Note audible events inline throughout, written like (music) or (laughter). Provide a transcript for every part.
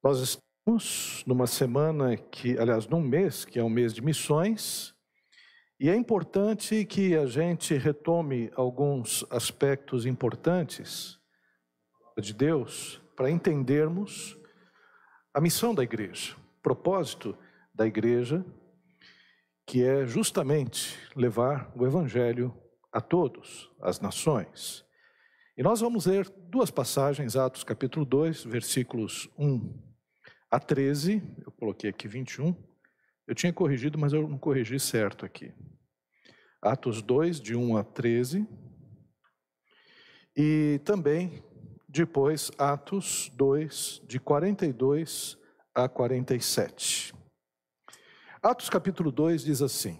Nós estamos numa semana que, aliás, num mês que é um mês de missões, e é importante que a gente retome alguns aspectos importantes de Deus para entendermos a missão da igreja, o propósito da igreja, que é justamente levar o evangelho a todos, as nações. E nós vamos ler duas passagens, Atos capítulo 2, versículos 1 a 13. Eu coloquei aqui 21. Eu tinha corrigido, mas eu não corrigi certo aqui. Atos 2, de 1 a 13. E também, depois, Atos 2, de 42 a 47. Atos capítulo 2 diz assim: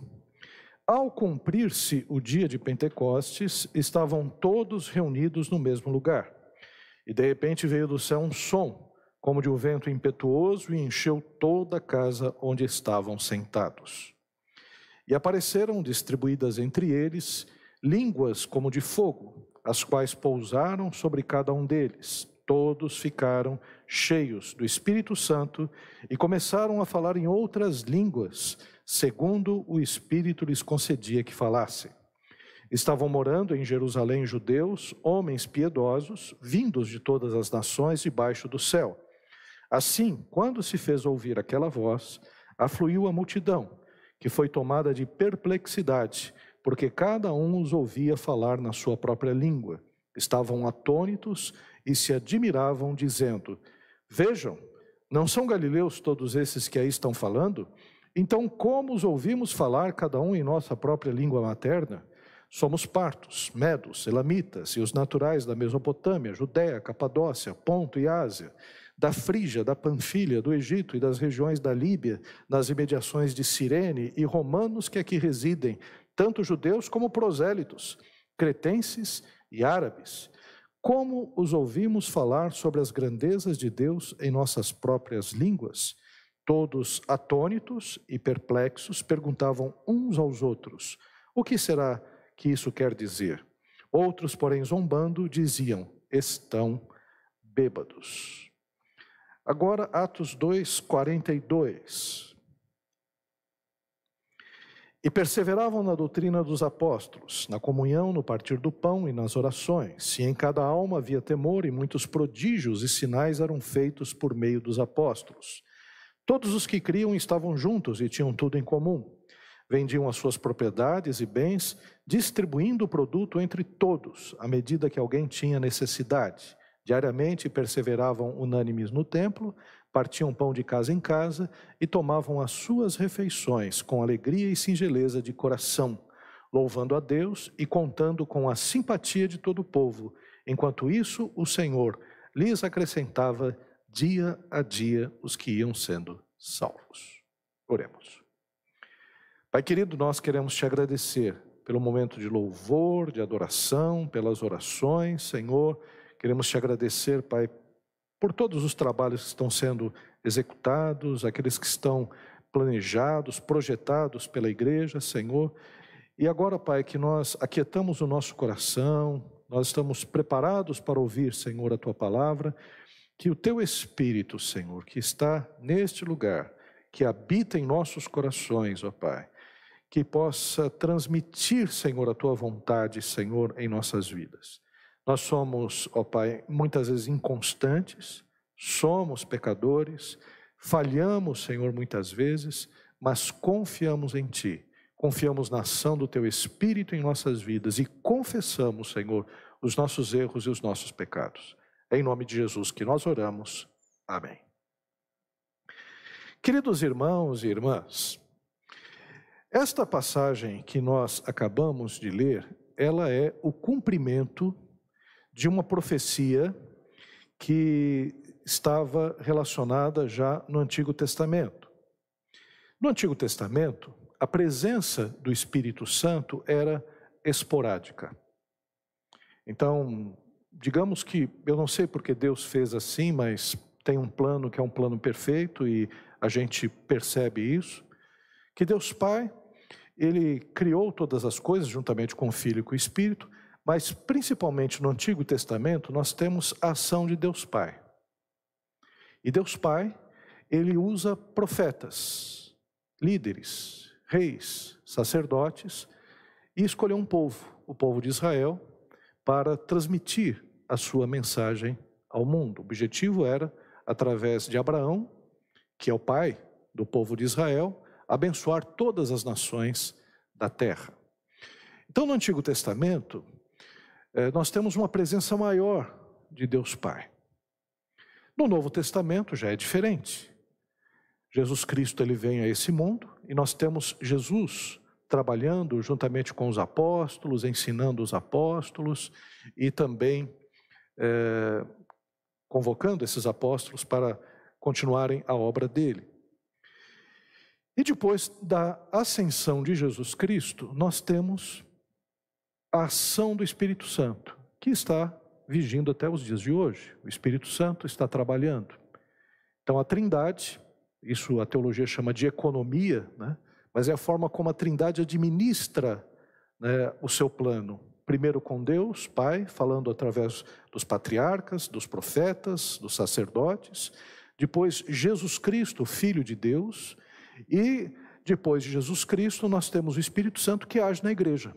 ao cumprir-se o dia de Pentecostes, estavam todos reunidos no mesmo lugar. E de repente veio do céu um som, como de um vento impetuoso, e encheu toda a casa onde estavam sentados. E apareceram distribuídas entre eles línguas como de fogo, as quais pousaram sobre cada um deles. Todos ficaram cheios do Espírito Santo e começaram a falar em outras línguas segundo o Espírito lhes concedia que falassem. Estavam morando em Jerusalém judeus, homens piedosos, vindos de todas as nações debaixo do céu. Assim, quando se fez ouvir aquela voz, afluiu a multidão, que foi tomada de perplexidade, porque cada um os ouvia falar na sua própria língua. Estavam atônitos e se admiravam, dizendo: Vejam, não são galileus todos esses que aí estão falando? Então, como os ouvimos falar, cada um em nossa própria língua materna? Somos partos, medos, elamitas e os naturais da Mesopotâmia, Judéia, Capadócia, Ponto e Ásia, da Frígia, da Panfilha, do Egito e das regiões da Líbia, nas imediações de Cirene e romanos que aqui residem, tanto judeus como prosélitos, cretenses e árabes. Como os ouvimos falar sobre as grandezas de Deus em nossas próprias línguas? Todos atônitos e perplexos perguntavam uns aos outros: O que será que isso quer dizer? Outros, porém, zombando, diziam: Estão bêbados. Agora, Atos 2, 42. E perseveravam na doutrina dos apóstolos, na comunhão, no partir do pão e nas orações. E em cada alma havia temor, e muitos prodígios e sinais eram feitos por meio dos apóstolos. Todos os que criam estavam juntos e tinham tudo em comum. Vendiam as suas propriedades e bens, distribuindo o produto entre todos, à medida que alguém tinha necessidade. Diariamente perseveravam unânimes no templo, partiam pão de casa em casa e tomavam as suas refeições com alegria e singeleza de coração, louvando a Deus e contando com a simpatia de todo o povo. Enquanto isso, o Senhor lhes acrescentava dia a dia os que iam sendo salvos. Oremos. Pai querido, nós queremos te agradecer pelo momento de louvor, de adoração, pelas orações, Senhor. Queremos te agradecer, Pai, por todos os trabalhos que estão sendo executados, aqueles que estão planejados, projetados pela igreja, Senhor. E agora, Pai, que nós aquietamos o nosso coração, nós estamos preparados para ouvir, Senhor, a tua palavra que o teu Espírito, Senhor, que está neste lugar, que habita em nossos corações, ó Pai, que possa transmitir, Senhor, a tua vontade, Senhor, em nossas vidas. Nós somos, ó Pai, muitas vezes inconstantes, somos pecadores, falhamos, Senhor, muitas vezes, mas confiamos em Ti, confiamos na ação do Teu Espírito em nossas vidas e confessamos, Senhor, os nossos erros e os nossos pecados. É em nome de Jesus que nós oramos. Amém. Queridos irmãos e irmãs, esta passagem que nós acabamos de ler, ela é o cumprimento de uma profecia que estava relacionada já no Antigo Testamento. No Antigo Testamento, a presença do Espírito Santo era esporádica. Então, digamos que, eu não sei porque Deus fez assim, mas tem um plano que é um plano perfeito e a gente percebe isso, que Deus Pai, Ele criou todas as coisas juntamente com o Filho e com o Espírito, mas principalmente no Antigo Testamento nós temos a ação de Deus Pai. E Deus Pai, ele usa profetas, líderes, reis, sacerdotes, e escolheu um povo, o povo de Israel, para transmitir a sua mensagem ao mundo. O objetivo era, através de Abraão, que é o pai do povo de Israel, abençoar todas as nações da terra. Então, no Antigo Testamento, nós temos uma presença maior de Deus Pai. No Novo Testamento já é diferente. Jesus Cristo ele vem a esse mundo e nós temos Jesus trabalhando juntamente com os apóstolos, ensinando os apóstolos e também é, convocando esses apóstolos para continuarem a obra dele. E depois da ascensão de Jesus Cristo, nós temos a ação do Espírito Santo, que está vigindo até os dias de hoje. O Espírito Santo está trabalhando. Então, a Trindade, isso a teologia chama de economia, né? mas é a forma como a Trindade administra né, o seu plano. Primeiro com Deus, Pai, falando através dos patriarcas, dos profetas, dos sacerdotes. Depois, Jesus Cristo, Filho de Deus. E depois de Jesus Cristo, nós temos o Espírito Santo que age na igreja.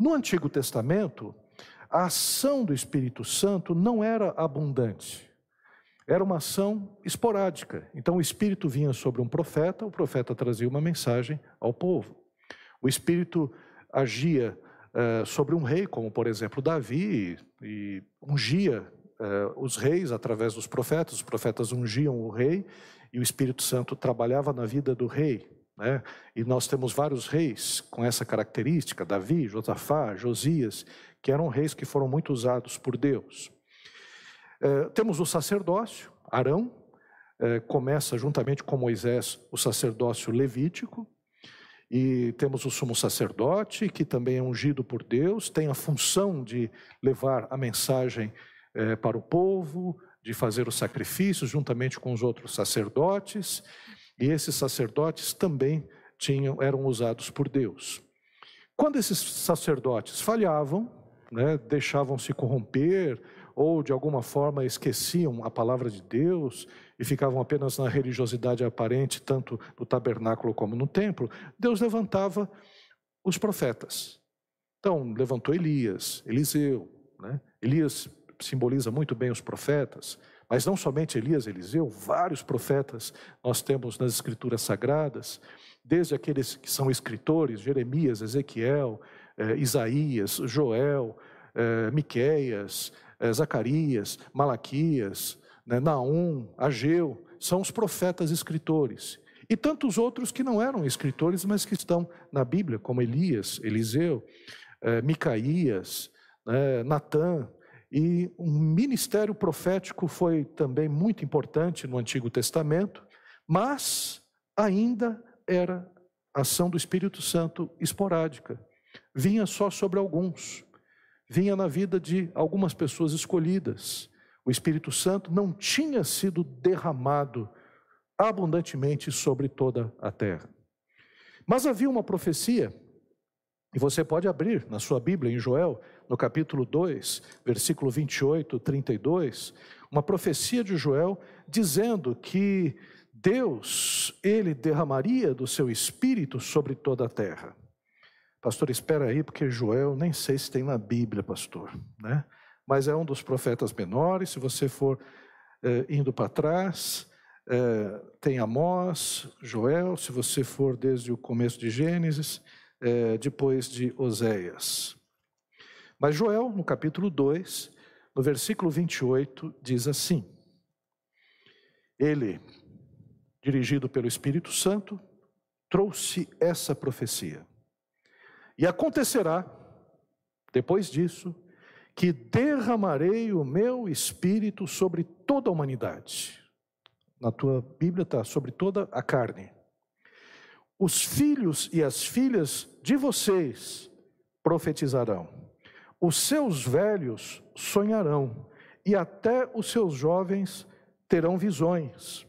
No Antigo Testamento, a ação do Espírito Santo não era abundante. Era uma ação esporádica. Então o Espírito vinha sobre um profeta, o profeta trazia uma mensagem ao povo. O Espírito agia uh, sobre um rei, como por exemplo Davi, e, ungia uh, os reis através dos profetas. Os profetas ungiam o rei e o Espírito Santo trabalhava na vida do rei. Né? E nós temos vários reis com essa característica: Davi, Josafá, Josias, que eram reis que foram muito usados por Deus. É, temos o sacerdócio, Arão, é, começa juntamente com Moisés o sacerdócio levítico, e temos o sumo sacerdote, que também é ungido por Deus, tem a função de levar a mensagem é, para o povo, de fazer os sacrifícios juntamente com os outros sacerdotes, e esses sacerdotes também tinham, eram usados por Deus. Quando esses sacerdotes falhavam, né, deixavam se corromper ou de alguma forma esqueciam a palavra de Deus e ficavam apenas na religiosidade aparente, tanto no tabernáculo como no templo, Deus levantava os profetas. Então, levantou Elias, Eliseu. Né? Elias simboliza muito bem os profetas, mas não somente Elias, Eliseu, vários profetas nós temos nas escrituras sagradas, desde aqueles que são escritores, Jeremias, Ezequiel, eh, Isaías, Joel, eh, Miqueias, eh, Zacarias, Malaquias, né, Naum, Ageu, são os profetas escritores. E tantos outros que não eram escritores, mas que estão na Bíblia, como Elias, Eliseu, eh, Micaías, né, Natã. E um ministério profético foi também muito importante no Antigo Testamento, mas ainda era ação do Espírito Santo esporádica vinha só sobre alguns, vinha na vida de algumas pessoas escolhidas. O Espírito Santo não tinha sido derramado abundantemente sobre toda a terra. Mas havia uma profecia, e você pode abrir na sua Bíblia, em Joel, no capítulo 2, versículo 28, 32, uma profecia de Joel dizendo que Deus, ele derramaria do seu espírito sobre toda a terra. Pastor, espera aí, porque Joel nem sei se tem na Bíblia, pastor, né? Mas é um dos profetas menores. Se você for é, indo para trás, é, tem Amós, Joel. Se você for desde o começo de Gênesis, é, depois de Oséias. Mas Joel, no capítulo 2, no versículo 28, diz assim: Ele, dirigido pelo Espírito Santo, trouxe essa profecia. E acontecerá, depois disso, que derramarei o meu espírito sobre toda a humanidade. Na tua Bíblia está sobre toda a carne. Os filhos e as filhas de vocês profetizarão, os seus velhos sonharão, e até os seus jovens terão visões.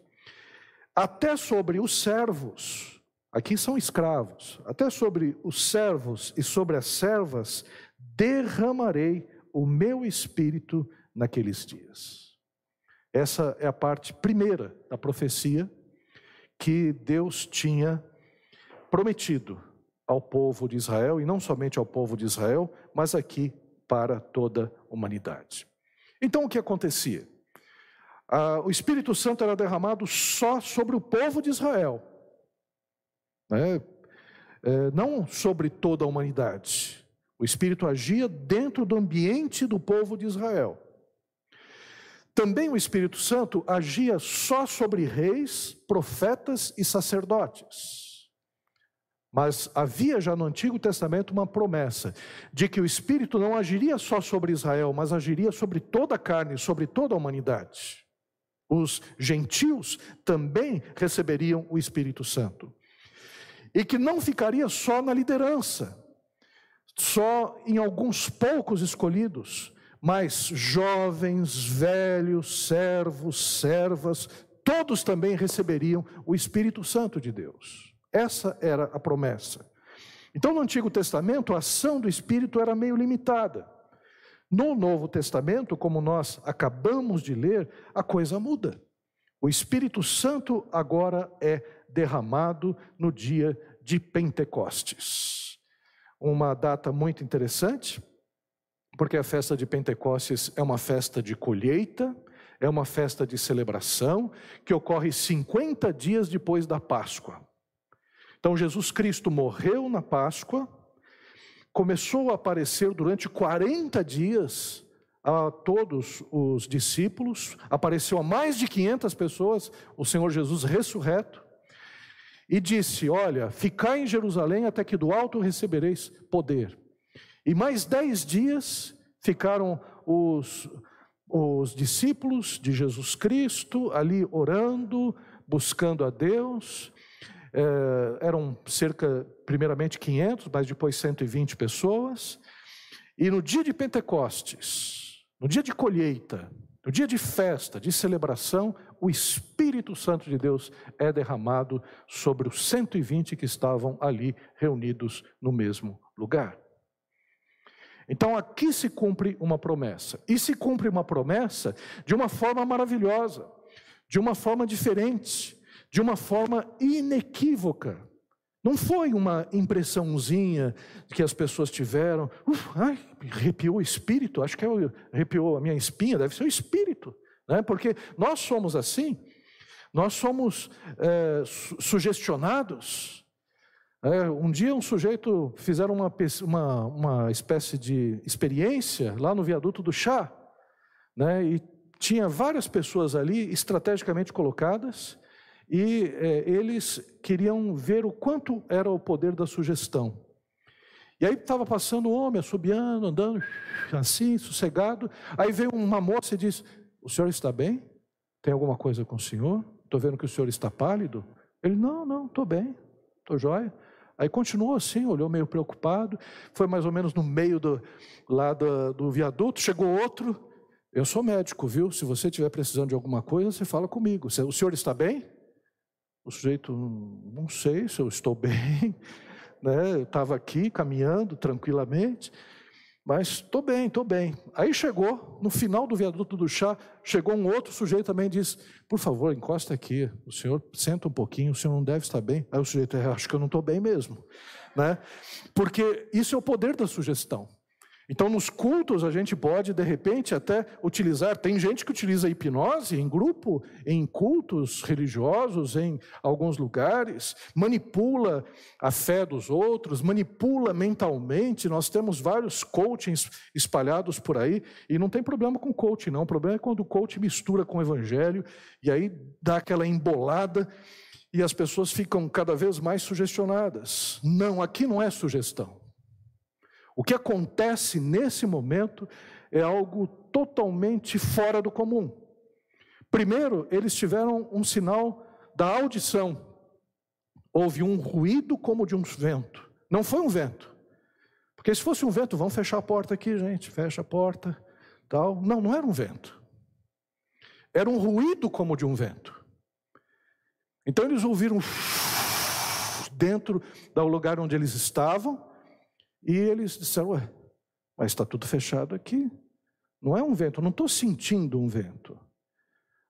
Até sobre os servos Aqui são escravos. Até sobre os servos e sobre as servas derramarei o meu espírito naqueles dias. Essa é a parte primeira da profecia que Deus tinha prometido ao povo de Israel, e não somente ao povo de Israel, mas aqui para toda a humanidade. Então o que acontecia? Ah, o Espírito Santo era derramado só sobre o povo de Israel, né? é, não sobre toda a humanidade. O Espírito agia dentro do ambiente do povo de Israel. Também o Espírito Santo agia só sobre reis, profetas e sacerdotes. Mas havia já no Antigo Testamento uma promessa de que o Espírito não agiria só sobre Israel, mas agiria sobre toda a carne, sobre toda a humanidade. Os gentios também receberiam o Espírito Santo. E que não ficaria só na liderança, só em alguns poucos escolhidos, mas jovens, velhos, servos, servas, todos também receberiam o Espírito Santo de Deus. Essa era a promessa. Então, no Antigo Testamento, a ação do Espírito era meio limitada. No Novo Testamento, como nós acabamos de ler, a coisa muda. O Espírito Santo agora é derramado no dia de Pentecostes. Uma data muito interessante, porque a festa de Pentecostes é uma festa de colheita, é uma festa de celebração, que ocorre 50 dias depois da Páscoa. Então, Jesus Cristo morreu na Páscoa, começou a aparecer durante 40 dias a todos os discípulos, apareceu a mais de 500 pessoas, o Senhor Jesus ressurreto, e disse: Olha, ficai em Jerusalém até que do alto recebereis poder. E mais dez dias ficaram os, os discípulos de Jesus Cristo ali orando, buscando a Deus. É, eram cerca, primeiramente 500, mas depois 120 pessoas. E no dia de Pentecostes, no dia de colheita, no dia de festa, de celebração, o Espírito Santo de Deus é derramado sobre os 120 que estavam ali reunidos no mesmo lugar. Então aqui se cumpre uma promessa. E se cumpre uma promessa de uma forma maravilhosa, de uma forma diferente, de uma forma inequívoca. Não foi uma impressãozinha que as pessoas tiveram, Uf, ai, arrepiou o espírito, acho que é arrepiou a minha espinha, deve ser o espírito, né? porque nós somos assim, nós somos é, sugestionados, é, um dia um sujeito fizeram uma, uma, uma espécie de experiência lá no viaduto do chá, né, e tinha várias pessoas ali estrategicamente colocadas, e é, eles queriam ver o quanto era o poder da sugestão. E aí estava passando um homem, assobiando, andando assim, sossegado. Aí veio uma moça e disse: O senhor está bem? Tem alguma coisa com o senhor? Estou vendo que o senhor está pálido. Ele: Não, não, estou bem, estou jóia. Aí continuou assim, olhou meio preocupado. Foi mais ou menos no meio do, lá do, do viaduto. Chegou outro. Eu sou médico, viu? Se você estiver precisando de alguma coisa, você fala comigo. O senhor está bem? O sujeito, não sei se eu estou (laughs) bem. Né? Eu estava aqui caminhando tranquilamente. Mas estou bem, estou bem. Aí chegou, no final do viaduto do chá, chegou um outro sujeito também e disse: Por favor, encosta aqui. O senhor senta um pouquinho, o senhor não deve estar bem. Aí o sujeito, é, acho que eu não estou bem mesmo. Né? Porque isso é o poder da sugestão. Então, nos cultos, a gente pode, de repente, até utilizar. Tem gente que utiliza hipnose em grupo, em cultos religiosos, em alguns lugares, manipula a fé dos outros, manipula mentalmente. Nós temos vários coachings espalhados por aí, e não tem problema com coaching, não. O problema é quando o coach mistura com o evangelho, e aí dá aquela embolada e as pessoas ficam cada vez mais sugestionadas. Não, aqui não é sugestão. O que acontece nesse momento é algo totalmente fora do comum. Primeiro, eles tiveram um sinal da audição. Houve um ruído como de um vento. Não foi um vento. Porque se fosse um vento, vamos fechar a porta aqui, gente, fecha a porta, tal. Não, não era um vento. Era um ruído como de um vento. Então eles ouviram dentro do lugar onde eles estavam, e eles disseram: Ué, mas está tudo fechado aqui. Não é um vento, não estou sentindo um vento.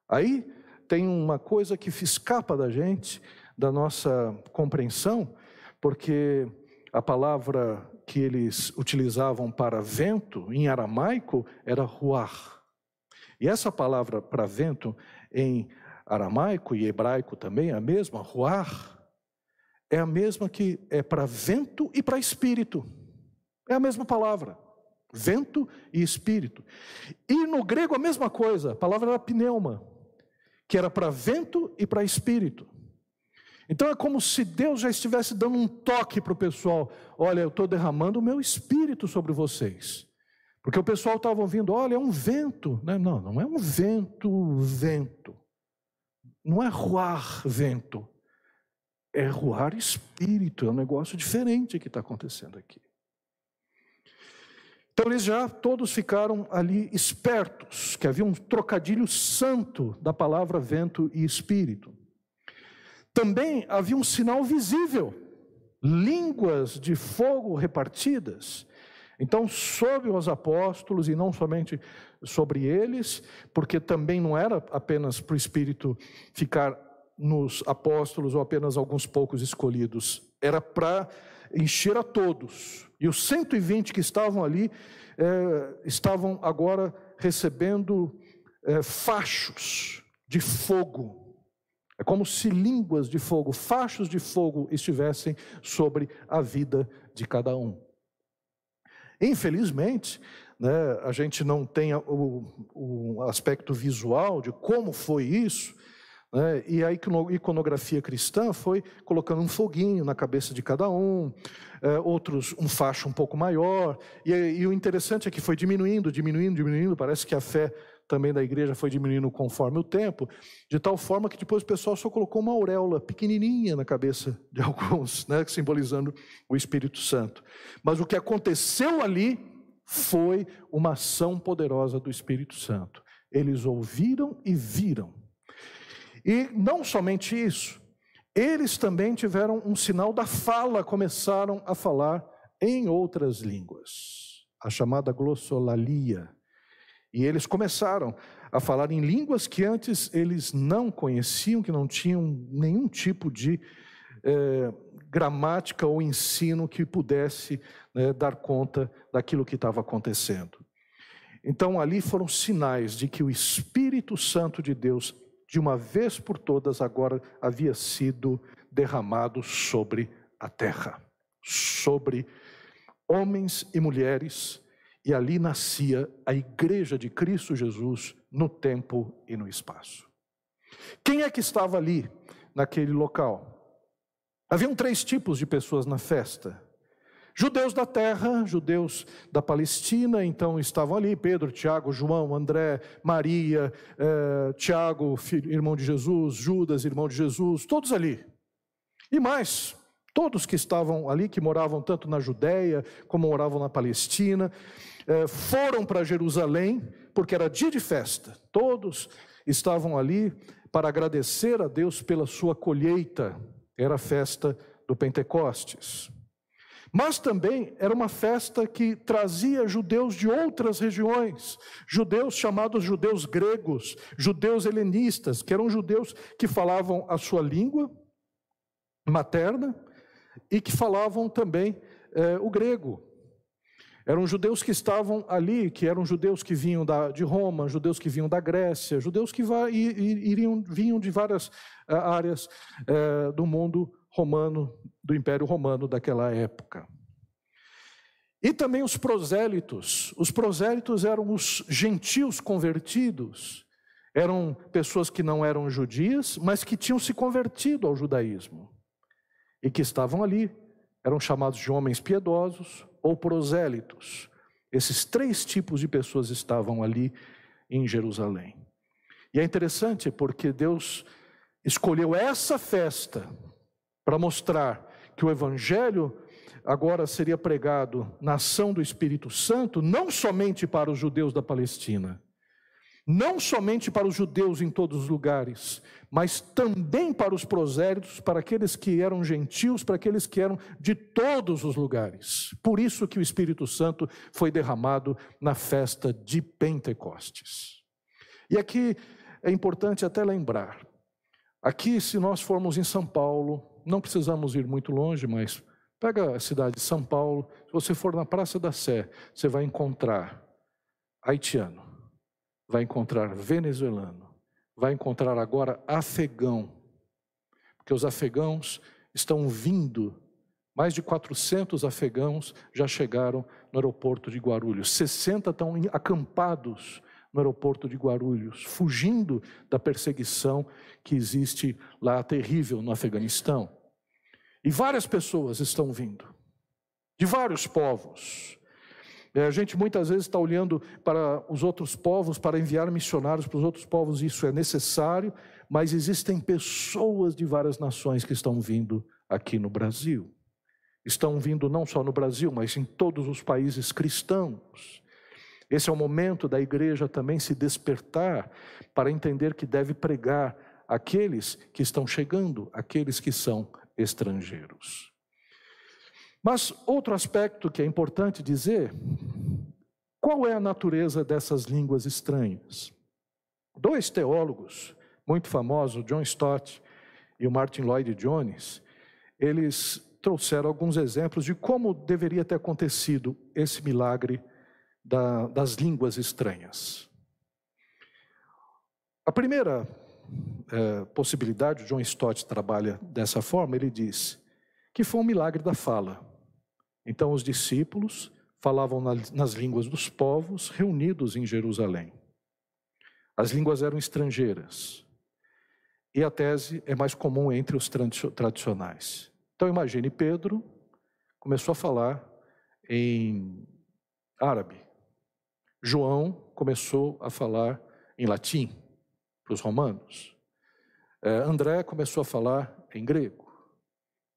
Aí tem uma coisa que escapa da gente, da nossa compreensão, porque a palavra que eles utilizavam para vento em aramaico era ruar. E essa palavra para vento em aramaico e hebraico também é a mesma, ruar, é a mesma que é para vento e para espírito. É a mesma palavra. Vento e espírito. E no grego a mesma coisa, a palavra era pneuma, que era para vento e para espírito. Então é como se Deus já estivesse dando um toque para o pessoal: olha, eu estou derramando o meu espírito sobre vocês. Porque o pessoal estava ouvindo: olha, é um vento. Não, não é um vento, vento. Não é ruar vento. É ruar espírito. É um negócio diferente que está acontecendo aqui. Então eles já todos ficaram ali espertos, que havia um trocadilho santo da palavra vento e espírito. Também havia um sinal visível, línguas de fogo repartidas. Então, sobre os apóstolos, e não somente sobre eles, porque também não era apenas para o Espírito ficar nos apóstolos ou apenas alguns poucos escolhidos, era para encher a todos. E os 120 que estavam ali eh, estavam agora recebendo eh, fachos de fogo é como se línguas de fogo, fachos de fogo estivessem sobre a vida de cada um. Infelizmente, né, a gente não tem o, o, aspecto visual de como foi isso, né, e a iconografia cristã foi colocando um foguinho na cabeça de cada um, é, outros um facho um pouco maior, e, e o interessante é que foi diminuindo, diminuindo, diminuindo, parece que a fé também da igreja foi diminuindo conforme o tempo, de tal forma que depois o pessoal só colocou uma auréola pequenininha na cabeça de (laughs) alguns, né, simbolizando o Espírito Santo. Mas o que aconteceu ali foi uma ação poderosa do Espírito Santo. Eles ouviram e viram. E não somente isso, eles também tiveram um sinal da fala, começaram a falar em outras línguas, a chamada glossolalia e eles começaram a falar em línguas que antes eles não conheciam, que não tinham nenhum tipo de é, gramática ou ensino que pudesse né, dar conta daquilo que estava acontecendo. Então ali foram sinais de que o Espírito Santo de Deus, de uma vez por todas, agora havia sido derramado sobre a terra, sobre homens e mulheres e ali nascia a igreja de Cristo Jesus no tempo e no espaço. Quem é que estava ali, naquele local? Haviam três tipos de pessoas na festa. Judeus da terra, judeus da Palestina, então estavam ali: Pedro, Tiago, João, André, Maria, eh, Tiago, filho, irmão de Jesus, Judas, irmão de Jesus, todos ali. E mais, todos que estavam ali, que moravam tanto na Judéia como moravam na Palestina, é, foram para Jerusalém, porque era dia de festa, todos estavam ali para agradecer a Deus pela sua colheita, era a festa do Pentecostes. Mas também era uma festa que trazia judeus de outras regiões, judeus chamados judeus gregos, judeus helenistas, que eram judeus que falavam a sua língua materna e que falavam também é, o grego. Eram judeus que estavam ali, que eram judeus que vinham da, de Roma, judeus que vinham da Grécia, judeus que iriam, vinham de várias uh, áreas uh, do mundo romano, do Império Romano daquela época. E também os prosélitos. Os prosélitos eram os gentios convertidos. Eram pessoas que não eram judias, mas que tinham se convertido ao judaísmo. E que estavam ali. Eram chamados de homens piedosos, ou prosélitos. Esses três tipos de pessoas estavam ali em Jerusalém. E é interessante porque Deus escolheu essa festa para mostrar que o Evangelho agora seria pregado na ação do Espírito Santo, não somente para os judeus da Palestina, não somente para os judeus em todos os lugares, mas também para os prosélitos, para aqueles que eram gentios, para aqueles que eram de todos os lugares. Por isso que o Espírito Santo foi derramado na festa de Pentecostes. E aqui é importante até lembrar. Aqui, se nós formos em São Paulo, não precisamos ir muito longe, mas pega a cidade de São Paulo, se você for na Praça da Sé, você vai encontrar haitiano, vai encontrar venezuelano, vai encontrar agora afegão, porque os afegãos estão vindo, mais de 400 afegãos já chegaram no aeroporto de Guarulhos, 60 estão acampados no aeroporto de Guarulhos, fugindo da perseguição que existe lá terrível no Afeganistão. E várias pessoas estão vindo, de vários povos. É, a gente muitas vezes está olhando para os outros povos, para enviar missionários para os outros povos, isso é necessário, mas existem pessoas de várias nações que estão vindo aqui no Brasil. Estão vindo não só no Brasil, mas em todos os países cristãos. Esse é o momento da igreja também se despertar para entender que deve pregar aqueles que estão chegando, aqueles que são estrangeiros. Mas outro aspecto que é importante dizer, qual é a natureza dessas línguas estranhas? Dois teólogos muito famosos, John Stott e o Martin Lloyd Jones, eles trouxeram alguns exemplos de como deveria ter acontecido esse milagre da, das línguas estranhas. A primeira é, possibilidade, o John Stott trabalha dessa forma, ele diz que foi um milagre da fala. Então, os discípulos falavam na, nas línguas dos povos reunidos em Jerusalém. As línguas eram estrangeiras. E a tese é mais comum entre os tradicionais. Então, imagine Pedro começou a falar em árabe. João começou a falar em latim para os romanos. É, André começou a falar em grego.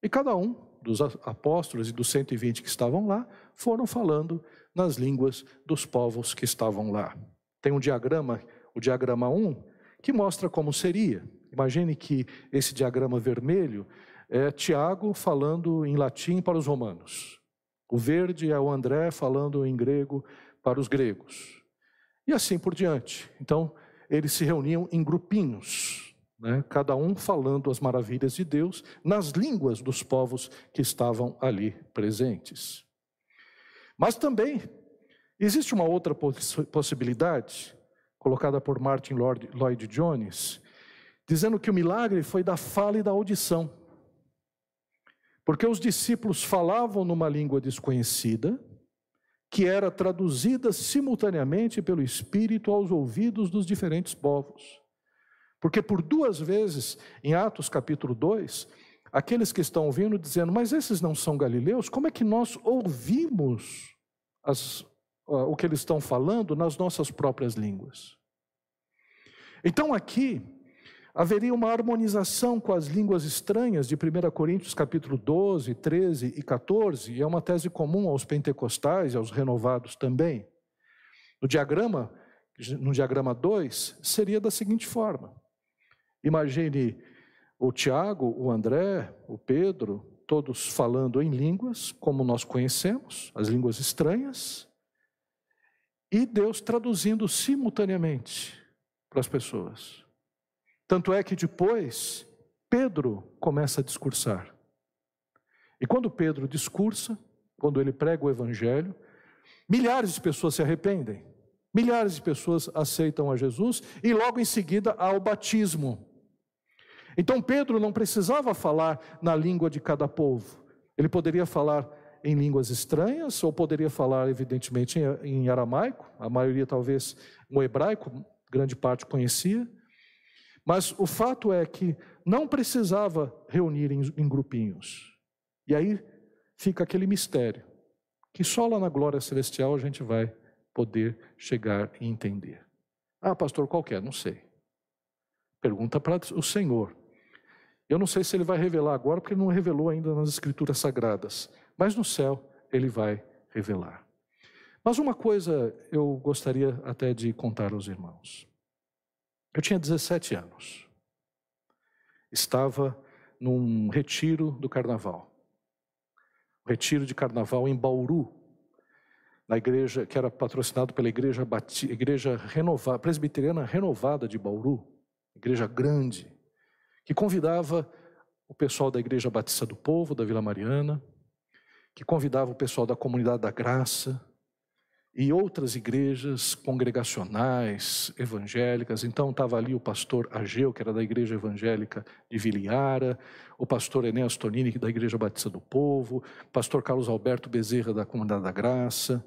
E cada um dos apóstolos e dos 120 que estavam lá foram falando nas línguas dos povos que estavam lá. Tem um diagrama, o diagrama 1, que mostra como seria. Imagine que esse diagrama vermelho é Tiago falando em latim para os romanos. O verde é o André falando em grego para os gregos. E assim por diante. Então, eles se reuniam em grupinhos, né? cada um falando as maravilhas de Deus nas línguas dos povos que estavam ali presentes. Mas também existe uma outra possibilidade, colocada por Martin Lloyd Jones, dizendo que o milagre foi da fala e da audição. Porque os discípulos falavam numa língua desconhecida, que era traduzida simultaneamente pelo Espírito aos ouvidos dos diferentes povos. Porque por duas vezes, em Atos capítulo 2, aqueles que estão ouvindo dizendo, mas esses não são galileus, como é que nós ouvimos as, o que eles estão falando nas nossas próprias línguas? Então aqui, haveria uma harmonização com as línguas estranhas de 1 Coríntios capítulo 12, 13 e 14, e é uma tese comum aos pentecostais e aos renovados também. No diagrama, no diagrama 2, seria da seguinte forma: imagine o Tiago, o André, o Pedro, todos falando em línguas, como nós conhecemos, as línguas estranhas, e Deus traduzindo simultaneamente para as pessoas. Tanto é que depois Pedro começa a discursar. E quando Pedro discursa, quando ele prega o evangelho, milhares de pessoas se arrependem. Milhares de pessoas aceitam a Jesus e logo em seguida há o batismo. Então Pedro não precisava falar na língua de cada povo. Ele poderia falar em línguas estranhas, ou poderia falar, evidentemente, em aramaico, a maioria talvez no hebraico, grande parte conhecia. Mas o fato é que não precisava reunir em, em grupinhos. E aí fica aquele mistério, que só lá na glória celestial a gente vai poder chegar e entender. Ah, pastor, qual é? Não sei. Pergunta para o Senhor. Eu não sei se ele vai revelar agora, porque não revelou ainda nas Escrituras Sagradas. Mas no céu ele vai revelar. Mas uma coisa eu gostaria até de contar aos irmãos. Eu tinha 17 anos. Estava num retiro do carnaval. Retiro de carnaval em Bauru, na igreja que era patrocinado pela igreja, igreja renovada, presbiteriana renovada de Bauru. igreja grande, que convidava o pessoal da Igreja Batista do Povo, da Vila Mariana, que convidava o pessoal da Comunidade da Graça e outras igrejas congregacionais, evangélicas. Então estava ali o pastor Ageu, que era da Igreja Evangélica de Viliara, o pastor Enéas Tonini, da Igreja Batista do Povo, pastor Carlos Alberto Bezerra, da Comunidade da Graça,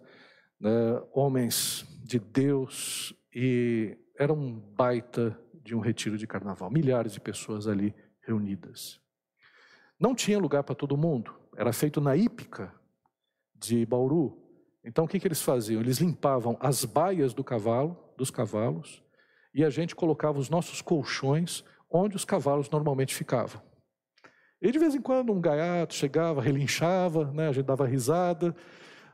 né, homens de Deus, e era um baita de um retiro de carnaval, milhares de pessoas ali reunidas. Não tinha lugar para todo mundo, era feito na hípica de Bauru. Então o que, que eles faziam? Eles limpavam as baias do cavalo, dos cavalos, e a gente colocava os nossos colchões onde os cavalos normalmente ficavam. E de vez em quando um gaiato chegava, relinchava, né? a gente dava risada.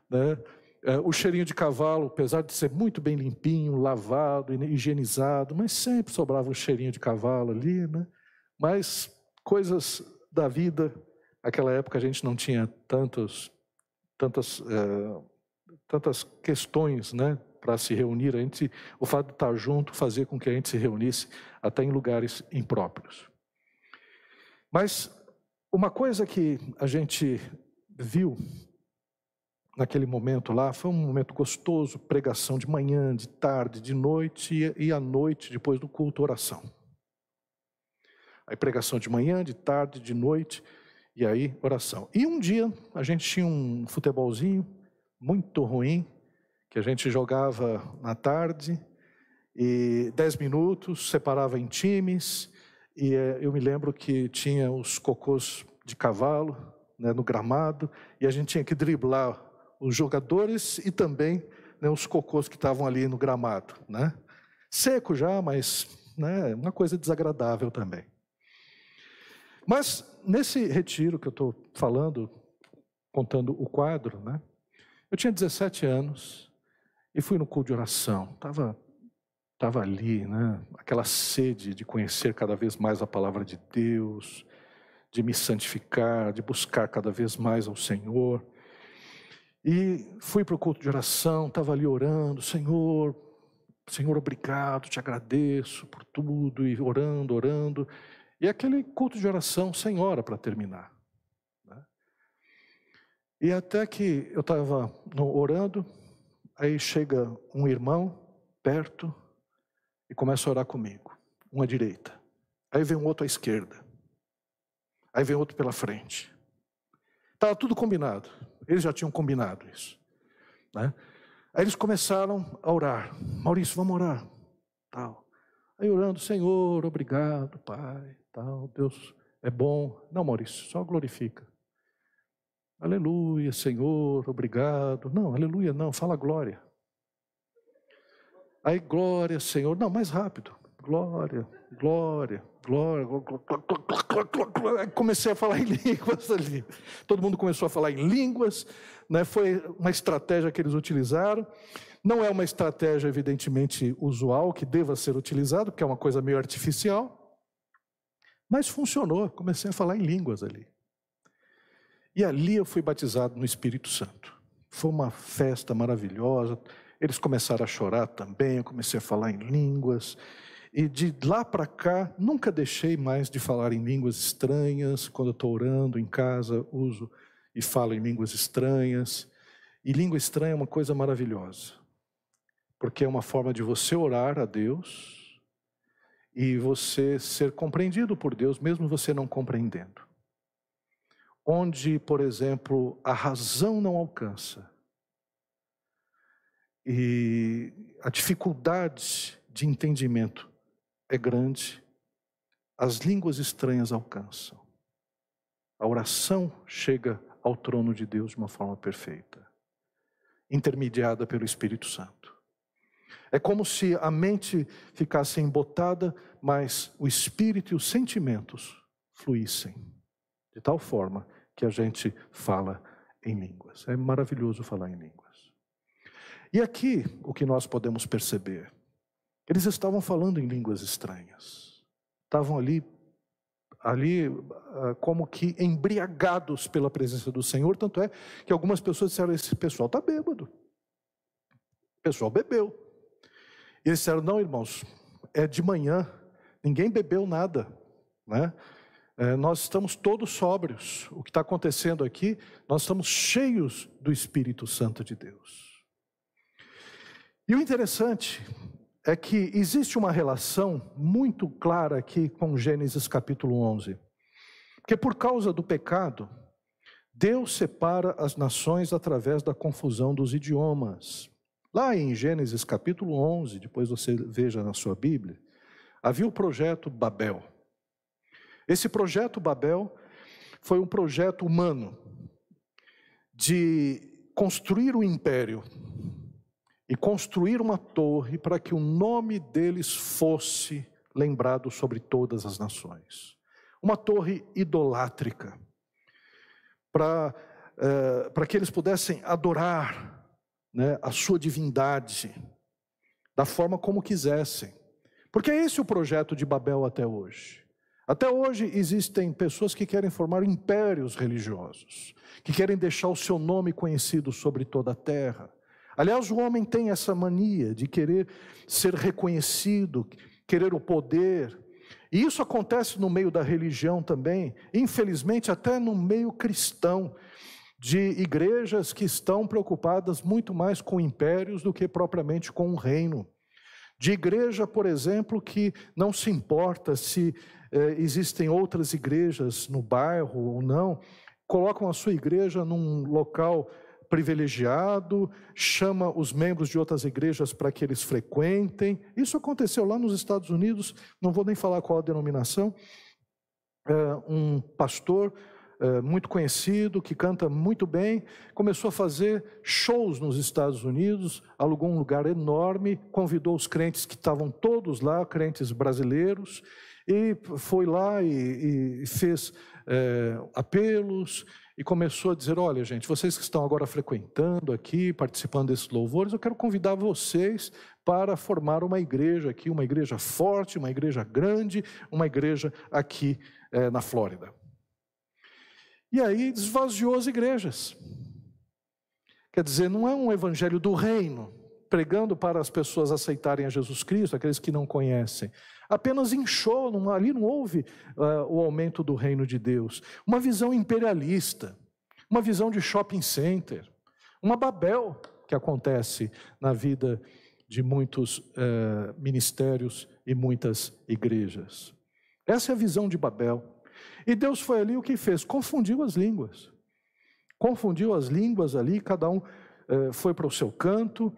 Né? É, o cheirinho de cavalo, apesar de ser muito bem limpinho, lavado, higienizado, mas sempre sobrava um cheirinho de cavalo ali. Né? Mas coisas da vida. Aquela época a gente não tinha tantos, tantas, é, tantas questões né, para se reunir. A gente, o fato de estar junto fazia com que a gente se reunisse até em lugares impróprios. Mas uma coisa que a gente viu naquele momento lá foi um momento gostoso, pregação de manhã, de tarde, de noite e à noite, depois do culto, oração. Aí pregação de manhã, de tarde, de noite, e aí oração. E um dia a gente tinha um futebolzinho muito ruim, que a gente jogava na tarde, e dez minutos, separava em times, e eh, eu me lembro que tinha os cocôs de cavalo né, no gramado, e a gente tinha que driblar os jogadores e também né, os cocôs que estavam ali no gramado. Né? Seco já, mas né, uma coisa desagradável também. Mas nesse retiro que eu estou falando, contando o quadro, né? Eu tinha 17 anos e fui no culto de oração. Estava tava ali, né? Aquela sede de conhecer cada vez mais a palavra de Deus, de me santificar, de buscar cada vez mais ao Senhor. E fui para o culto de oração, estava ali orando, Senhor, Senhor, obrigado, te agradeço por tudo, e orando, orando. E aquele culto de oração sem hora para terminar. E até que eu estava orando, aí chega um irmão perto e começa a orar comigo, um à direita. Aí vem um outro à esquerda. Aí vem outro pela frente. Estava tudo combinado. Eles já tinham combinado isso. Né? Aí eles começaram a orar. Maurício, vamos orar. Tal. Aí orando, Senhor, obrigado, Pai tal, Deus é bom. Não, Maurício, só glorifica. Aleluia, Senhor, obrigado. Não, aleluia, não, fala glória. Aí, glória, Senhor. Não, mais rápido. Glória, glória, glória. Comecei a falar (laughs) em línguas ali. Todo mundo começou a falar em línguas. Né? Foi uma estratégia que eles utilizaram. Não é uma estratégia, evidentemente, usual, que deva ser utilizada, porque é uma coisa meio artificial. Mas funcionou, comecei a falar em línguas ali. E ali eu fui batizado no Espírito Santo. Foi uma festa maravilhosa. Eles começaram a chorar também, eu comecei a falar em línguas. E de lá para cá, nunca deixei mais de falar em línguas estranhas. Quando estou orando em casa, uso e falo em línguas estranhas. E língua estranha é uma coisa maravilhosa, porque é uma forma de você orar a Deus e você ser compreendido por Deus, mesmo você não compreendendo. Onde, por exemplo, a razão não alcança e a dificuldade de entendimento é grande, as línguas estranhas alcançam. A oração chega ao trono de Deus de uma forma perfeita, intermediada pelo Espírito Santo. É como se a mente ficasse embotada, mas o espírito e os sentimentos fluíssem, de tal forma que a gente fala em línguas. É maravilhoso falar em línguas. E aqui o que nós podemos perceber, eles estavam falando em línguas estranhas. Estavam ali ali ah, como que embriagados pela presença do Senhor, tanto é que algumas pessoas disseram esse pessoal está bêbado. O pessoal bebeu. E eles disseram: Não, irmãos, é de manhã, ninguém bebeu nada, né? É, nós estamos todos sóbrios. O que está acontecendo aqui, nós estamos cheios do Espírito Santo de Deus. E o interessante é que existe uma relação muito clara aqui com Gênesis capítulo 11. Porque por causa do pecado, Deus separa as nações através da confusão dos idiomas. Lá em Gênesis capítulo 11, depois você veja na sua Bíblia, havia o projeto Babel. Esse projeto Babel foi um projeto humano de construir um império e construir uma torre para que o nome deles fosse lembrado sobre todas as nações. Uma torre idolátrica para, é, para que eles pudessem adorar né, a sua divindade da forma como quisessem. Porque é esse o projeto de Babel até hoje. Até hoje existem pessoas que querem formar impérios religiosos, que querem deixar o seu nome conhecido sobre toda a terra. Aliás, o homem tem essa mania de querer ser reconhecido, querer o poder, e isso acontece no meio da religião também, infelizmente até no meio cristão, de igrejas que estão preocupadas muito mais com impérios do que propriamente com o reino. De igreja, por exemplo, que não se importa se eh, existem outras igrejas no bairro ou não, colocam a sua igreja num local privilegiado, chama os membros de outras igrejas para que eles frequentem. Isso aconteceu lá nos Estados Unidos, não vou nem falar qual a denominação. É, um pastor é, muito conhecido, que canta muito bem, começou a fazer shows nos Estados Unidos, alugou um lugar enorme, convidou os crentes que estavam todos lá, crentes brasileiros, e foi lá e, e fez é, apelos e começou a dizer: Olha, gente, vocês que estão agora frequentando aqui, participando desses louvores, eu quero convidar vocês para formar uma igreja aqui, uma igreja forte, uma igreja grande, uma igreja aqui é, na Flórida. E aí esvaziou as igrejas. Quer dizer, não é um evangelho do reino, pregando para as pessoas aceitarem a Jesus Cristo, aqueles que não conhecem. Apenas inchou, não, ali não houve uh, o aumento do reino de Deus. Uma visão imperialista, uma visão de shopping center, uma Babel que acontece na vida de muitos uh, ministérios e muitas igrejas. Essa é a visão de Babel. E Deus foi ali o que fez? Confundiu as línguas. Confundiu as línguas ali, cada um uh, foi para o seu canto,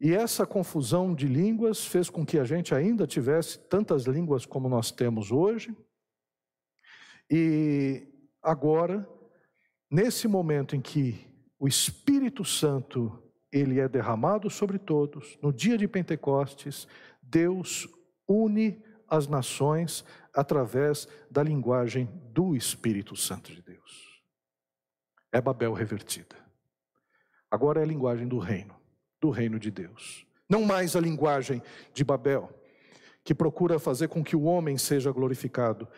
e essa confusão de línguas fez com que a gente ainda tivesse tantas línguas como nós temos hoje. E agora, nesse momento em que o Espírito Santo ele é derramado sobre todos, no dia de Pentecostes, Deus une as nações através da linguagem do Espírito Santo de Deus. É Babel revertida. Agora é a linguagem do reino do reino de Deus. Não mais a linguagem de Babel, que procura fazer com que o homem seja glorificado,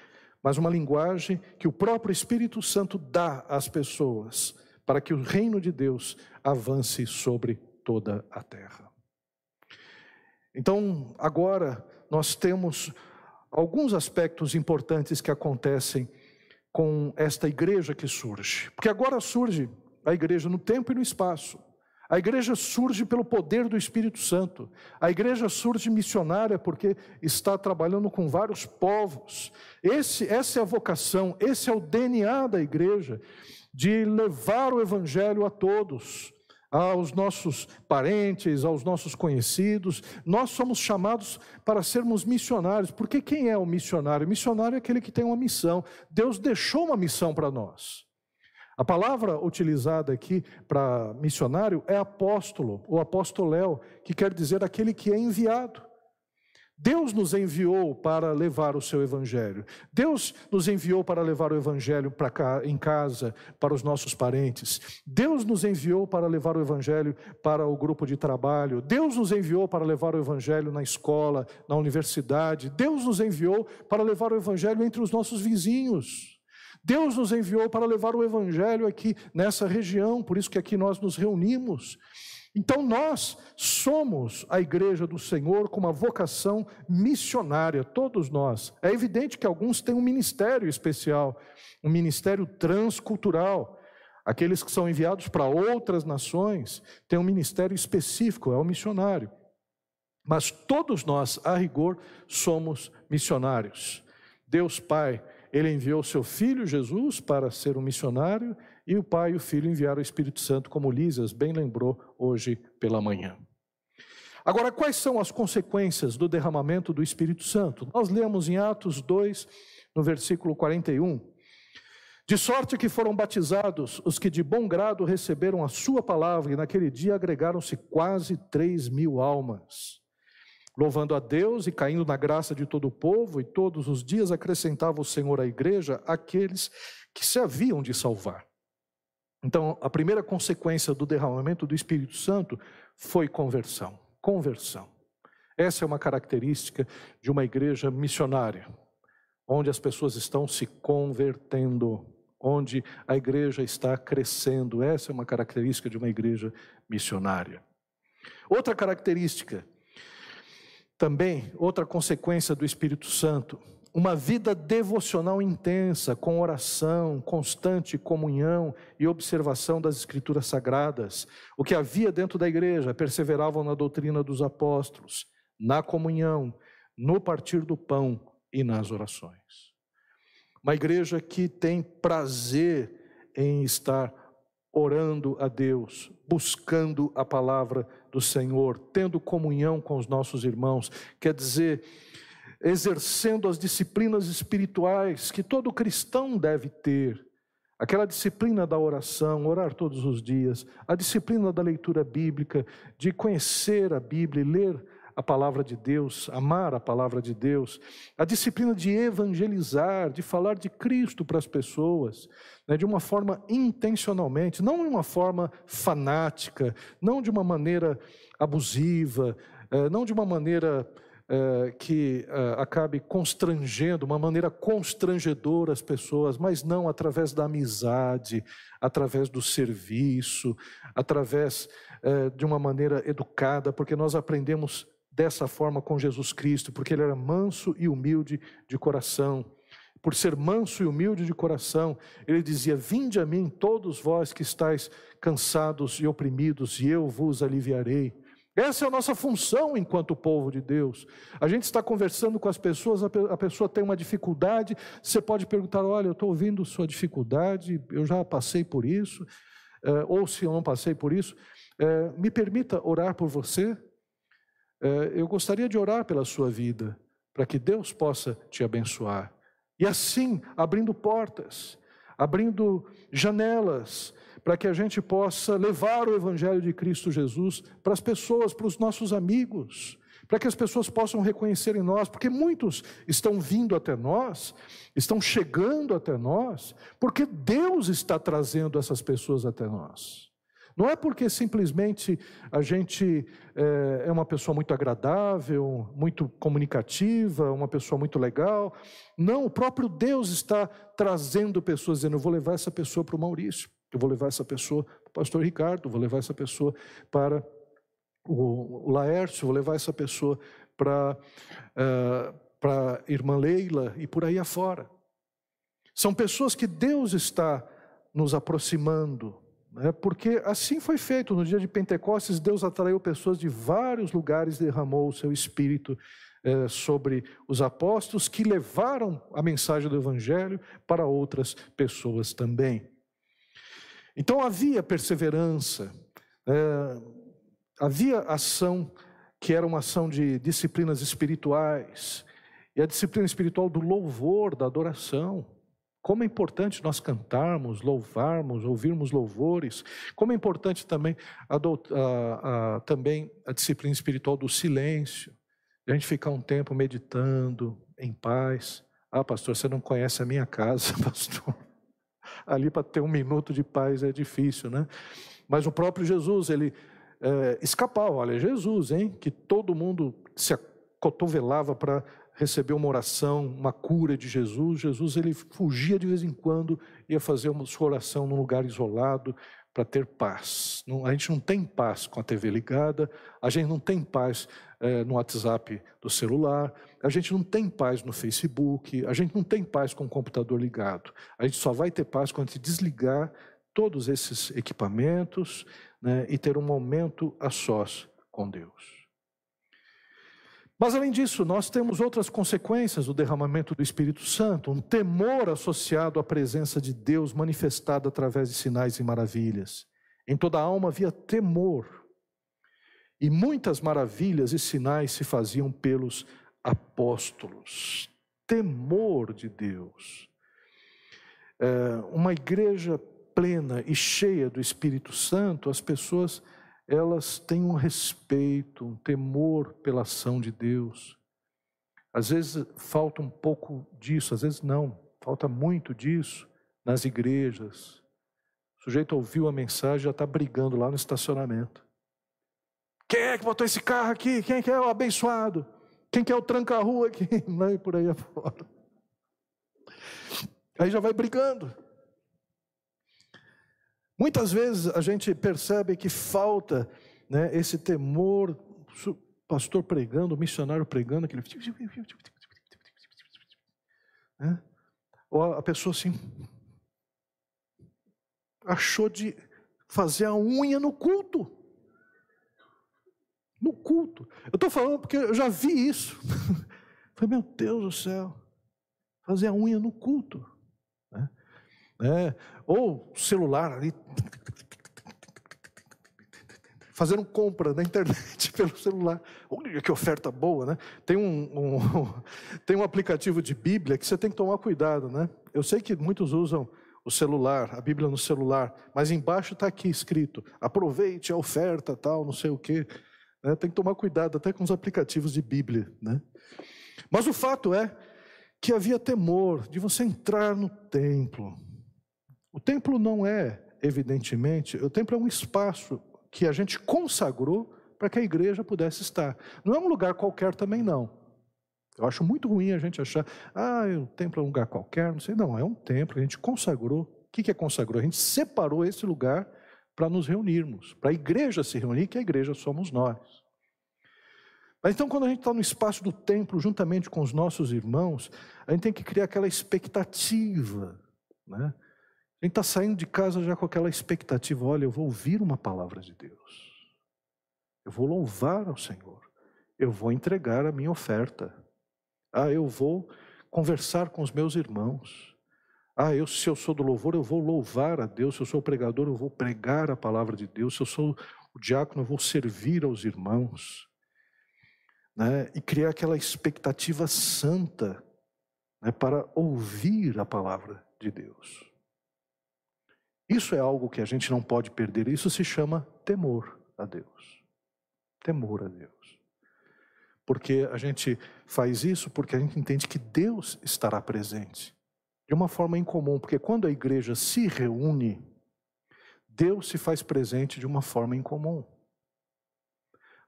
mas uma linguagem que o próprio Espírito Santo dá às pessoas para que o reino de Deus avance sobre toda a terra. Então, agora nós temos alguns aspectos importantes que acontecem com esta igreja que surge. Porque agora surge a igreja no tempo e no espaço. A igreja surge pelo poder do Espírito Santo. A igreja surge missionária porque está trabalhando com vários povos. Esse, essa é a vocação, esse é o DNA da igreja, de levar o evangelho a todos, aos nossos parentes, aos nossos conhecidos. Nós somos chamados para sermos missionários. Porque quem é o missionário? O missionário é aquele que tem uma missão. Deus deixou uma missão para nós. A palavra utilizada aqui para missionário é apóstolo, ou apostoléu, que quer dizer aquele que é enviado. Deus nos enviou para levar o seu evangelho. Deus nos enviou para levar o evangelho cá, em casa, para os nossos parentes. Deus nos enviou para levar o evangelho para o grupo de trabalho. Deus nos enviou para levar o evangelho na escola, na universidade. Deus nos enviou para levar o evangelho entre os nossos vizinhos. Deus nos enviou para levar o Evangelho aqui nessa região, por isso que aqui nós nos reunimos. Então nós somos a igreja do Senhor com uma vocação missionária, todos nós. É evidente que alguns têm um ministério especial, um ministério transcultural. Aqueles que são enviados para outras nações têm um ministério específico, é o missionário. Mas todos nós, a rigor, somos missionários. Deus Pai, ele enviou seu filho Jesus para ser um missionário e o Pai e o Filho enviaram o Espírito Santo, como Lísias bem lembrou hoje pela manhã. Agora, quais são as consequências do derramamento do Espírito Santo? Nós lemos em Atos 2, no versículo 41. De sorte que foram batizados os que de bom grado receberam a sua palavra, e naquele dia agregaram-se quase três mil almas. Louvando a Deus e caindo na graça de todo o povo, e todos os dias acrescentava o Senhor à igreja aqueles que se haviam de salvar. Então, a primeira consequência do derramamento do Espírito Santo foi conversão. Conversão. Essa é uma característica de uma igreja missionária, onde as pessoas estão se convertendo, onde a igreja está crescendo. Essa é uma característica de uma igreja missionária. Outra característica, também, outra consequência do Espírito Santo, uma vida devocional intensa, com oração, constante comunhão e observação das Escrituras Sagradas. O que havia dentro da igreja, perseveravam na doutrina dos apóstolos, na comunhão, no partir do pão e nas orações. Uma igreja que tem prazer em estar orando a Deus, buscando a palavra do Senhor, tendo comunhão com os nossos irmãos, quer dizer, exercendo as disciplinas espirituais que todo cristão deve ter. Aquela disciplina da oração, orar todos os dias, a disciplina da leitura bíblica, de conhecer a Bíblia e ler a palavra de Deus, amar a palavra de Deus, a disciplina de evangelizar, de falar de Cristo para as pessoas, né, de uma forma intencionalmente, não de uma forma fanática, não de uma maneira abusiva, eh, não de uma maneira é, que é, acabe constrangendo, uma maneira constrangedora as pessoas, mas não através da amizade, através do serviço, através é, de uma maneira educada, porque nós aprendemos dessa forma com Jesus Cristo, porque ele era manso e humilde de coração. Por ser manso e humilde de coração, ele dizia: Vinde a mim, todos vós que estáis cansados e oprimidos, e eu vos aliviarei. Essa é a nossa função enquanto povo de Deus. A gente está conversando com as pessoas, a pessoa tem uma dificuldade, você pode perguntar: olha, eu estou ouvindo sua dificuldade, eu já passei por isso, eh, ou se eu não passei por isso, eh, me permita orar por você. Eh, eu gostaria de orar pela sua vida, para que Deus possa te abençoar. E assim, abrindo portas, abrindo janelas, para que a gente possa levar o Evangelho de Cristo Jesus para as pessoas, para os nossos amigos, para que as pessoas possam reconhecer em nós, porque muitos estão vindo até nós, estão chegando até nós, porque Deus está trazendo essas pessoas até nós. Não é porque simplesmente a gente é, é uma pessoa muito agradável, muito comunicativa, uma pessoa muito legal. Não, o próprio Deus está trazendo pessoas, dizendo: eu vou levar essa pessoa para o Maurício. Eu vou levar essa pessoa para o pastor Ricardo, vou levar essa pessoa para o, Laércio, vou levar essa pessoa para, uh, para a irmã Leila e por aí afora. São pessoas que Deus está nos aproximando, né? porque assim foi feito. No dia de Pentecostes, Deus atraiu pessoas de vários lugares, derramou o seu espírito eh, sobre os apóstolos, que levaram a mensagem do Evangelho para outras pessoas também. Então havia perseverança, é, havia ação que era uma ação de disciplinas espirituais, e a disciplina espiritual do louvor, da adoração. Como é importante nós cantarmos, louvarmos, ouvirmos louvores. Como é importante também a, a, a, também a disciplina espiritual do silêncio. A gente ficar um tempo meditando, em paz. Ah, pastor, você não conhece a minha casa, (laughs) pastor ali para ter um minuto de paz é difícil, né? Mas o próprio Jesus, ele é, escapava, olha, Jesus, hein? Que todo mundo se acotovelava para receber uma oração, uma cura de Jesus. Jesus, ele fugia de vez em quando, ia fazer uma sua oração num lugar isolado, para ter paz. A gente não tem paz com a TV ligada, a gente não tem paz é, no WhatsApp do celular, a gente não tem paz no Facebook, a gente não tem paz com o computador ligado. A gente só vai ter paz quando gente desligar todos esses equipamentos né, e ter um momento a sós com Deus. Mas além disso, nós temos outras consequências do derramamento do Espírito Santo, um temor associado à presença de Deus manifestada através de sinais e maravilhas. Em toda a alma havia temor, e muitas maravilhas e sinais se faziam pelos apóstolos. Temor de Deus. É, uma igreja plena e cheia do Espírito Santo, as pessoas elas têm um respeito, um temor pela ação de Deus. Às vezes falta um pouco disso, às vezes não, falta muito disso nas igrejas. O sujeito ouviu a mensagem já está brigando lá no estacionamento. Quem é que botou esse carro aqui? Quem é que é o abençoado? Quem que é o tranca-rua aqui? Não, e por aí afora. Aí já vai brigando. Muitas vezes a gente percebe que falta né, esse temor, pastor pregando, missionário pregando, aquele. Né? Ou a pessoa assim, achou de fazer a unha no culto. No culto. Eu estou falando porque eu já vi isso. (laughs) Falei, meu Deus do céu, fazer a unha no culto. Né? É, ou celular ali, fazendo compra na internet (laughs) pelo celular. Olha que oferta boa, né? Tem um, um, (laughs) tem um aplicativo de Bíblia que você tem que tomar cuidado, né? Eu sei que muitos usam o celular, a Bíblia no celular, mas embaixo está aqui escrito: aproveite a oferta, tal, não sei o quê. Né? Tem que tomar cuidado até com os aplicativos de Bíblia, né? Mas o fato é que havia temor de você entrar no templo o templo não é, evidentemente, o templo é um espaço que a gente consagrou para que a igreja pudesse estar. Não é um lugar qualquer também, não. Eu acho muito ruim a gente achar, ah, o templo é um lugar qualquer, não sei. Não, é um templo que a gente consagrou. O que é consagrou? A gente separou esse lugar para nos reunirmos, para a igreja se reunir, que a igreja somos nós. Mas então, quando a gente está no espaço do templo, juntamente com os nossos irmãos, a gente tem que criar aquela expectativa, né? A gente está saindo de casa já com aquela expectativa: olha, eu vou ouvir uma palavra de Deus, eu vou louvar ao Senhor, eu vou entregar a minha oferta, ah, eu vou conversar com os meus irmãos. Ah, eu, se eu sou do louvor, eu vou louvar a Deus. Se eu sou pregador, eu vou pregar a palavra de Deus. Se eu sou o diácono, eu vou servir aos irmãos. Né? E criar aquela expectativa santa né, para ouvir a palavra de Deus. Isso é algo que a gente não pode perder. Isso se chama temor a Deus. Temor a Deus. Porque a gente faz isso porque a gente entende que Deus estará presente de uma forma incomum, porque quando a igreja se reúne, Deus se faz presente de uma forma incomum.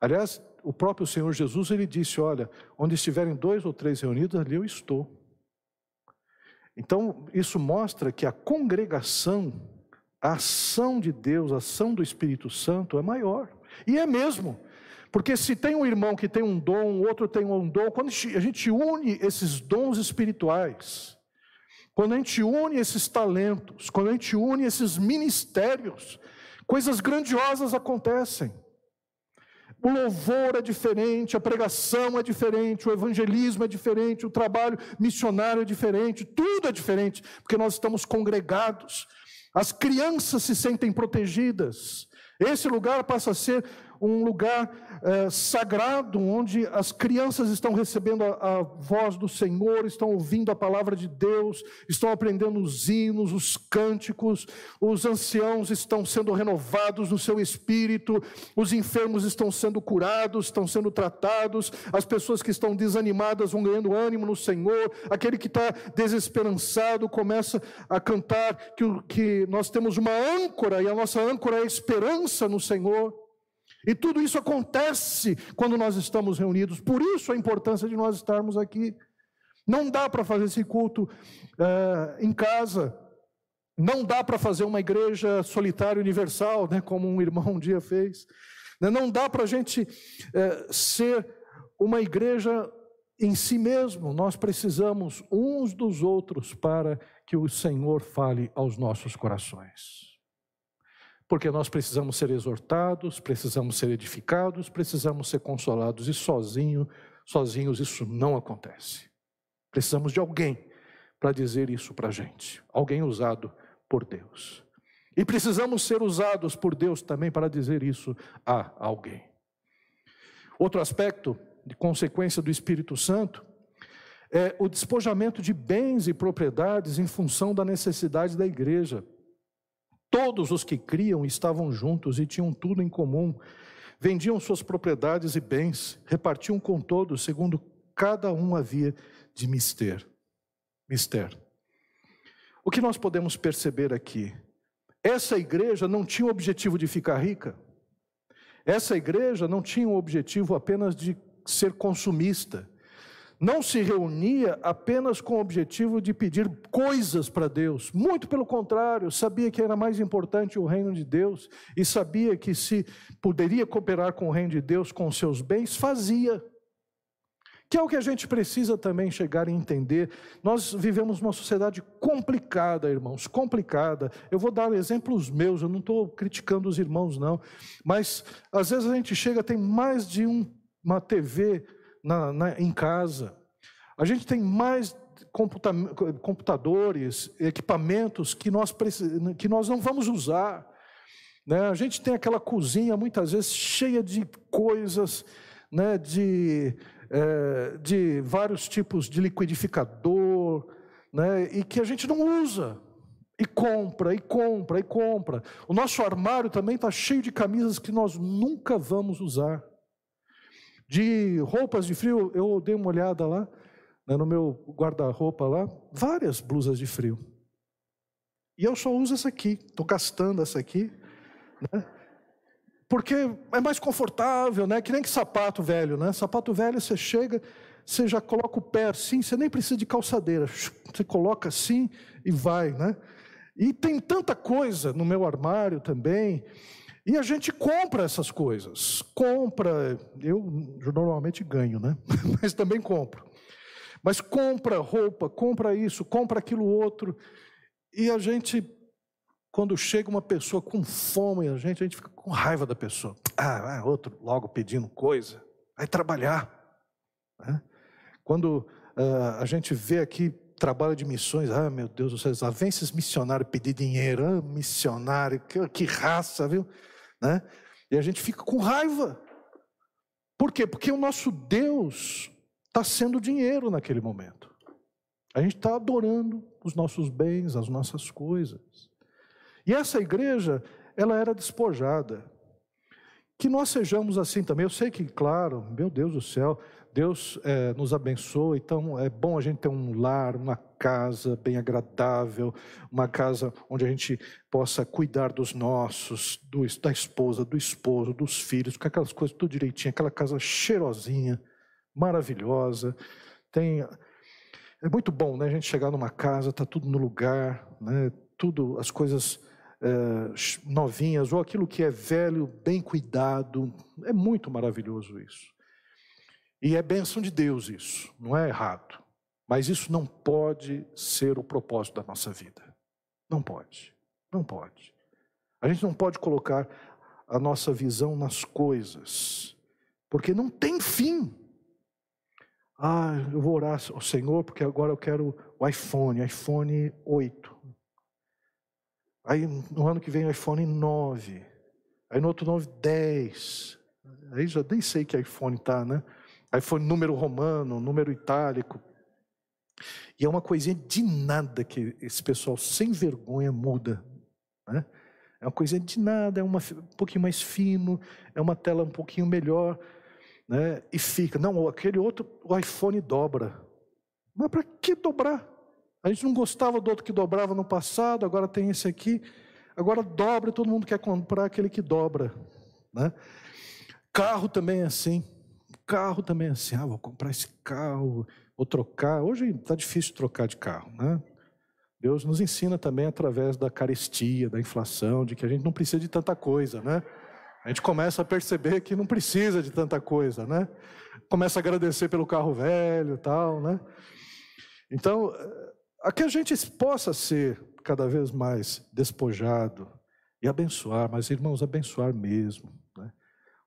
Aliás, o próprio Senhor Jesus ele disse: Olha, onde estiverem dois ou três reunidos, ali eu estou. Então, isso mostra que a congregação a ação de Deus, a ação do Espírito Santo é maior. E é mesmo. Porque se tem um irmão que tem um dom, outro tem um dom, quando a gente une esses dons espirituais, quando a gente une esses talentos, quando a gente une esses ministérios, coisas grandiosas acontecem. O louvor é diferente, a pregação é diferente, o evangelismo é diferente, o trabalho missionário é diferente, tudo é diferente, porque nós estamos congregados as crianças se sentem protegidas. Esse lugar passa a ser um lugar é, sagrado, onde as crianças estão recebendo a, a, voz do Senhor, estão ouvindo a palavra de Deus, estão aprendendo os hinos, os cânticos, os anciãos estão sendo renovados no seu espírito, os enfermos estão sendo curados, estão sendo tratados, as pessoas que estão desanimadas vão ganhando ânimo no Senhor, aquele que está desesperançado começa a cantar que, que nós temos uma âncora e a nossa âncora é a esperança no Senhor. E tudo isso acontece quando nós estamos reunidos. Por isso a importância de nós estarmos aqui. Não dá para fazer esse culto uh, em casa. Não dá para fazer uma igreja solitária universal, né, como um irmão um dia fez. Né, não dá para a gente é, ser uma igreja em si mesmo. Nós precisamos uns dos outros para que o Senhor fale aos nossos corações. Porque nós precisamos ser exortados, precisamos ser edificados, precisamos ser consolados e sozinho, sozinhos isso não acontece. Precisamos de alguém para dizer isso para a gente, alguém usado por Deus. E precisamos ser usados por Deus também para dizer isso a alguém. Outro aspecto de consequência do Espírito Santo é o despojamento de bens e propriedades em função da necessidade da igreja. Todos os que criam estavam juntos e tinham tudo em comum. Vendiam suas propriedades e bens, repartiam com todos, segundo cada um havia de mister. Mister. O que nós podemos perceber aqui? Essa igreja não tinha o objetivo de ficar rica. Essa igreja não tinha o objetivo apenas de ser consumista. Não se reunia apenas com o objetivo de pedir coisas para Deus. Muito pelo contrário, sabia que era mais importante o reino de Deus e sabia que se poderia cooperar com o reino de Deus com seus bens, fazia que é o que a gente precisa também chegar a entender. Nós vivemos uma sociedade complicada, irmãos, complicada. Eu vou dar exemplos meus, eu não estou criticando os irmãos, não. Mas às vezes a gente chega, tem mais de um, uma TV na, na, em casa. A gente tem mais computa, computadores, equipamentos que nós, que nós não vamos usar. Né? A gente tem aquela cozinha, muitas vezes, cheia de coisas, né? de é, de vários tipos de liquidificador, né, e que a gente não usa. E compra, e compra, e compra. O nosso armário também está cheio de camisas que nós nunca vamos usar. De roupas de frio, eu dei uma olhada lá, né, no meu guarda-roupa lá, várias blusas de frio. E eu só uso essa aqui, estou gastando essa aqui. Né? porque é mais confortável, né? Que nem que sapato velho, né? Sapato velho você chega, você já coloca o pé assim, você nem precisa de calçadeira, você coloca assim e vai, né? E tem tanta coisa no meu armário também, e a gente compra essas coisas. Compra, eu normalmente ganho, né? (laughs) Mas também compro. Mas compra roupa, compra isso, compra aquilo outro, e a gente quando chega uma pessoa com fome, a gente, a gente fica com raiva da pessoa. Ah, ah outro logo pedindo coisa. Vai trabalhar. Né? Quando uh, a gente vê aqui trabalho de missões, ah, meu Deus do céu, lá vem esses missionários pedir dinheiro, ah, missionário, que, que raça, viu? Né? E a gente fica com raiva. Por quê? Porque o nosso Deus está sendo dinheiro naquele momento. A gente está adorando os nossos bens, as nossas coisas. E essa igreja, ela era despojada. Que nós sejamos assim também. Eu sei que, claro, meu Deus do céu, Deus é, nos abençoa, então é bom a gente ter um lar, uma casa bem agradável, uma casa onde a gente possa cuidar dos nossos, do, da esposa, do esposo, dos filhos, com aquelas coisas tudo direitinho, aquela casa cheirosinha, maravilhosa. Tem, é muito bom, né? A gente chegar numa casa, está tudo no lugar, né? Tudo, as coisas é, novinhas, ou aquilo que é velho, bem cuidado. É muito maravilhoso isso. E é bênção de Deus isso, não é errado. Mas isso não pode ser o propósito da nossa vida. Não pode. Não pode. A gente não pode colocar a nossa visão nas coisas, porque não tem fim. Ah, eu vou orar ao Senhor porque agora eu quero o iPhone, iPhone 8. Aí no ano que vem o iPhone 9. Aí no outro 9, 10. Aí já nem sei que iPhone tá, né? iPhone número romano, número itálico. E é uma coisinha de nada que esse pessoal sem vergonha muda. Né? É uma coisinha de nada, é uma, um pouquinho mais fino, é uma tela um pouquinho melhor. Né? E fica. Não, aquele outro, o iPhone dobra. Mas para que dobrar? A gente não gostava do outro que dobrava no passado, agora tem esse aqui. Agora dobra todo mundo quer comprar aquele que dobra. Né? Carro também é assim. Carro também assim. Ah, vou comprar esse carro, vou trocar. Hoje está difícil trocar de carro. Né? Deus nos ensina também através da carestia, da inflação, de que a gente não precisa de tanta coisa, né? A gente começa a perceber que não precisa de tanta coisa, né? Começa a agradecer pelo carro velho, tal, né? Então, a que a gente possa ser cada vez mais despojado e abençoar, mas irmãos, abençoar mesmo?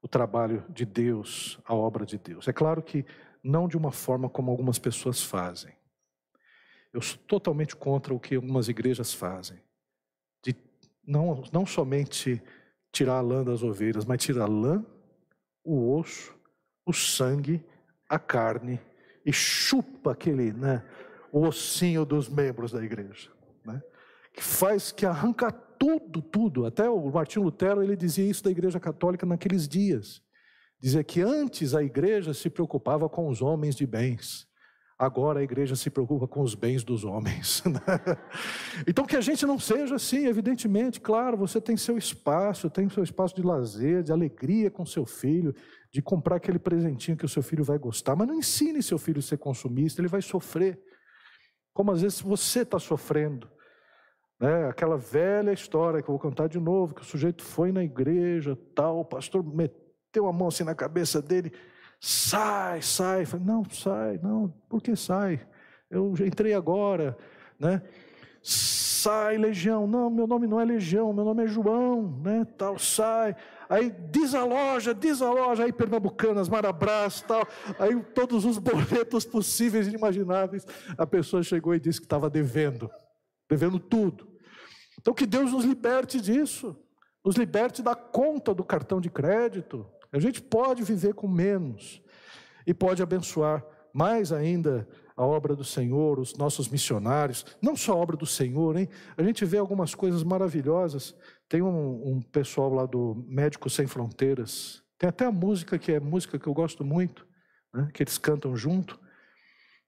O trabalho de Deus, a obra de Deus. É claro que não de uma forma como algumas pessoas fazem. Eu sou totalmente contra o que algumas igrejas fazem. De não, não somente tirar a lã das ovelhas, mas tirar a lã, o osso, o sangue, a carne e chupa aquele, né, o ossinho dos membros da igreja, né? Que faz que arranca tudo, tudo. Até o Martinho Lutero ele dizia isso da Igreja Católica naqueles dias. Dizia que antes a igreja se preocupava com os homens de bens. Agora a igreja se preocupa com os bens dos homens. (laughs) Né? então que a gente não seja assim, evidentemente, claro, você tem seu espaço, tem seu espaço de lazer, de alegria com seu filho, de comprar aquele presentinho que o seu filho vai gostar, mas não ensine seu filho a ser consumista, ele vai sofrer. Como às vezes você está sofrendo. Né? Aquela velha história que eu vou contar de novo, que o sujeito foi na igreja, tal, o pastor meteu a mão assim na cabeça dele, sai, sai. Falei, não, sai, não, por que sai? Eu entrei agora, né? Sai, Legião. Não, meu nome não é Legião, meu nome é João, né? Tal, sai. Aí desaloja, desaloja, aí Pernambucanas, Marabras, tal. Aí todos os boletos possíveis e imagináveis. A pessoa chegou e disse que estava devendo, devendo tudo. Então que Deus nos liberte disso, nos liberte da conta do cartão de crédito, a gente pode viver com menos e pode abençoar mais ainda a obra do Senhor, os nossos missionários, não só a obra do Senhor, hein? A gente vê algumas coisas maravilhosas. Tem um, um pessoal lá do Médicos Sem Fronteiras, tem até a música que é música que eu gosto muito, né? que eles cantam junto,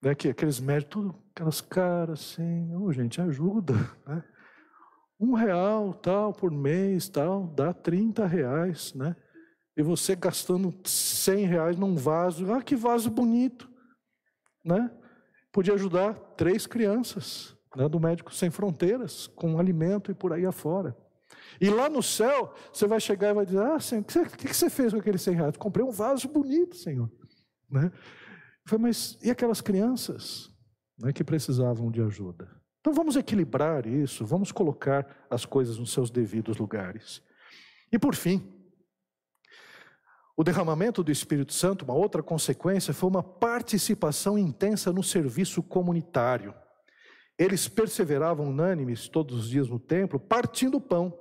né? que aqueles médicos, aquelas caras assim, oh, gente, ajuda, né? Um real, tal, por mês, tal, dá 30 reais, né? E você gastando 100 reais num vaso. Ah, que vaso bonito. Né? Podia ajudar três crianças né, do Médico Sem Fronteiras, com alimento e por aí afora. E lá no céu, você vai chegar e vai dizer: Ah, Senhor, o que, você fez com aqueles 100 reais? Comprei um vaso bonito, Senhor. Né? Falei, mas e aquelas crianças né, que precisavam de ajuda? Então vamos equilibrar isso, vamos colocar as coisas nos seus devidos lugares. E por fim, o derramamento do Espírito Santo, uma outra consequência, foi uma participação intensa no serviço comunitário. Eles perseveravam unânimes todos os dias no templo, partindo pão.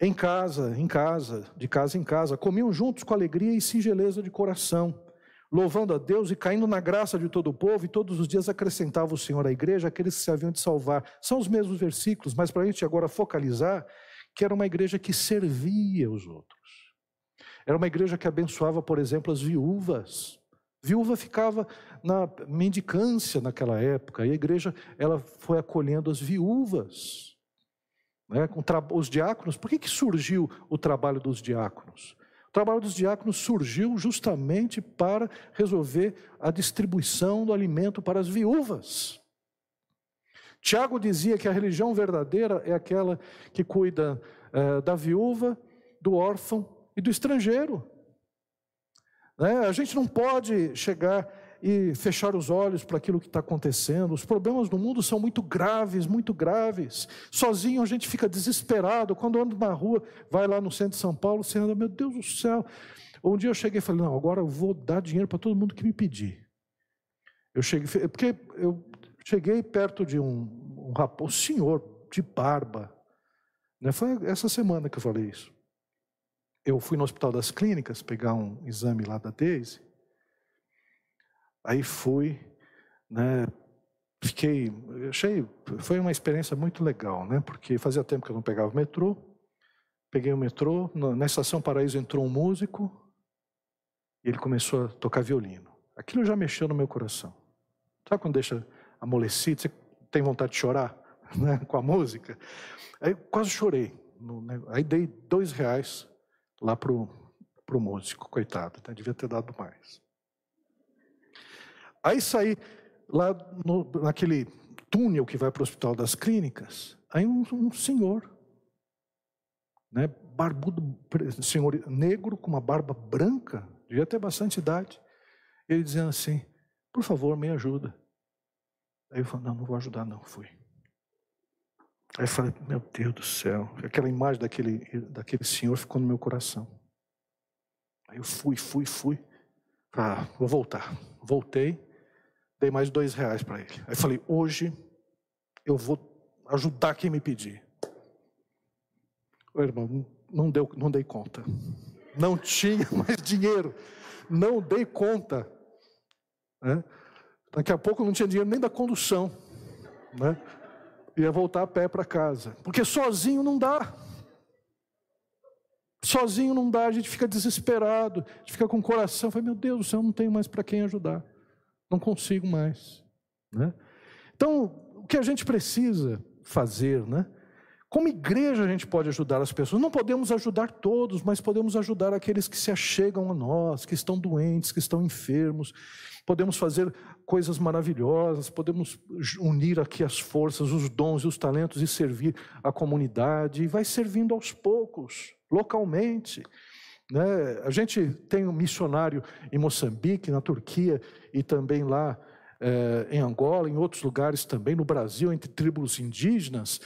Em casa, em casa, de casa em casa, comiam juntos com alegria e singeleza de coração, louvando a Deus e caindo na graça de todo o povo, e todos os dias acrescentava o Senhor à igreja aqueles que se haviam de salvar. São os mesmos versículos, mas para a gente agora focalizar que era uma igreja que servia os outros. Era uma igreja que abençoava, por exemplo, as viúvas. Viúva ficava na mendicância naquela época, e a igreja ela foi acolhendo as viúvas. Né, com os diáconos, por que, que surgiu o trabalho dos diáconos? Trabalho dos diáconos surgiu justamente para resolver a distribuição do alimento para as viúvas. Tiago dizia que a religião verdadeira é aquela que cuida eh, da viúva, do órfão e do estrangeiro. Né? A gente não pode chegar e fechar os olhos para aquilo que está acontecendo. Os problemas do mundo são muito graves, muito graves. Sozinho a gente fica desesperado. Quando anda na rua, vai lá no centro de São Paulo, você anda, meu Deus do céu. Um dia eu cheguei e falei, não, agora eu vou dar dinheiro para todo mundo que me pedir. Eu cheguei, porque eu cheguei perto de um, um rapaz, um senhor de barba. Né? Foi essa semana que eu falei isso eu fui no Hospital das Clínicas pegar um exame lá da Daisy. Aí fui, né, fiquei, achei, foi uma experiência muito legal, né, porque fazia tempo que eu não pegava o metrô. Peguei o metrô, na estação Paraíso entrou um músico e ele começou a tocar violino. Aquilo já mexeu no meu coração. Sabe quando deixa amolecido, você tem vontade de chorar (laughs) né, com a música? Aí quase chorei. Aí dei dois reais lá para o músico, coitado, né? devia ter dado mais. Aí saí lá no, naquele túnel que vai para o Hospital das Clínicas, aí um, um senhor, né, barbudo, senhor negro, com uma barba branca, devia ter bastante idade, ele dizendo assim: por favor, me ajuda. Aí eu falei: não, não vou ajudar, não, fui. Aí eu falei: meu Deus do céu, aquela imagem daquele, daquele senhor ficou no meu coração. Aí eu fui, fui, fui. Ah, vou voltar. Voltei, dei mais dois reais para ele. Aí falei: hoje eu vou ajudar quem me pedir. O irmão, não, deu, não dei conta. Não tinha (laughs) mais dinheiro. Não dei conta. Né? Daqui a pouco não tinha dinheiro nem da condução. Né? Ia voltar a pé para casa. Porque sozinho não dá. Sozinho não dá, a gente fica desesperado, a gente fica com o coração, fala, meu Deus do céu, não tenho mais para quem ajudar, não consigo mais. Né? Então, o que a gente precisa fazer, né? Como igreja a gente pode ajudar as pessoas? Não podemos ajudar todos, mas podemos ajudar aqueles que se achegam a nós, que estão doentes, que estão enfermos. Podemos fazer coisas maravilhosas, podemos unir aqui as forças, os dons e os talentos e servir a comunidade. E vai servindo aos poucos localmente. Né? A gente tem um missionário em Moçambique, na Turquia e também lá eh, em Angola, em outros lugares também, no Brasil, entre tribos indígenas.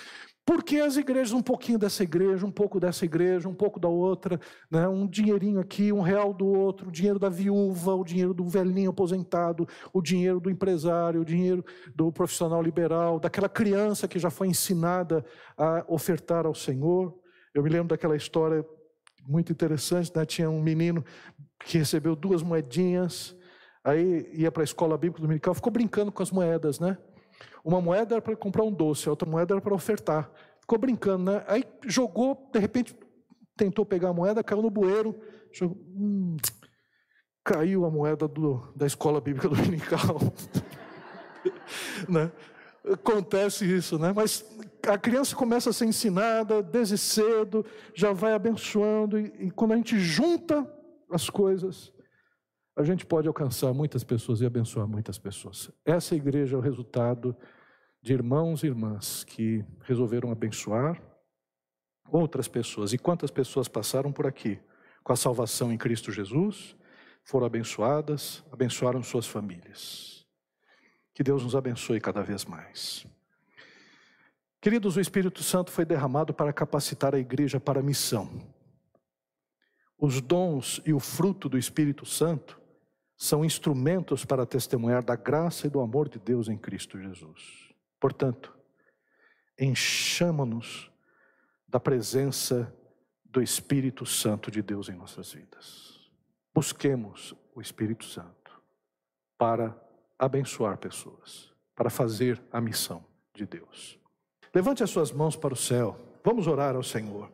Porque as igrejas, um pouquinho dessa igreja, um pouco dessa igreja, um pouco da outra, né? um dinheirinho aqui, um real do outro, o dinheiro da viúva, o dinheiro do velhinho aposentado, o dinheiro do empresário, o dinheiro do profissional liberal, daquela criança que já foi ensinada a ofertar ao Senhor. Eu me lembro daquela história muito interessante, né? tinha um menino que recebeu duas moedinhas, aí ia para a escola bíblica dominical, ficou brincando com as moedas, né? Uma moeda era para comprar um doce, a outra moeda era para ofertar. Ficou brincando, né? Aí jogou, de repente tentou pegar a moeda, caiu no bueiro, jogou, hum, caiu a moeda do, da escola bíblica (laughs) dominical. (laughs) né? Acontece isso, né? Mas a criança começa a ser ensinada desde cedo, já vai abençoando, e, e quando a gente junta as coisas, a gente pode alcançar muitas pessoas e abençoar muitas pessoas. Essa igreja é o resultado de irmãos e irmãs que resolveram abençoar outras pessoas. E quantas pessoas passaram por aqui com a salvação em Cristo Jesus, foram abençoadas, abençoaram suas famílias. Que Deus nos abençoe cada vez mais. Queridos, o Espírito Santo foi derramado para capacitar a igreja para a missão. Os dons e o fruto do Espírito Santo são instrumentos para testemunhar da graça e do amor de Deus em Cristo Jesus. Portanto, enchama-nos da presença do Espírito Santo de Deus em nossas vidas. Busquemos o Espírito Santo para abençoar pessoas, para fazer a missão de Deus. Levante as suas mãos para o céu. Vamos orar ao Senhor.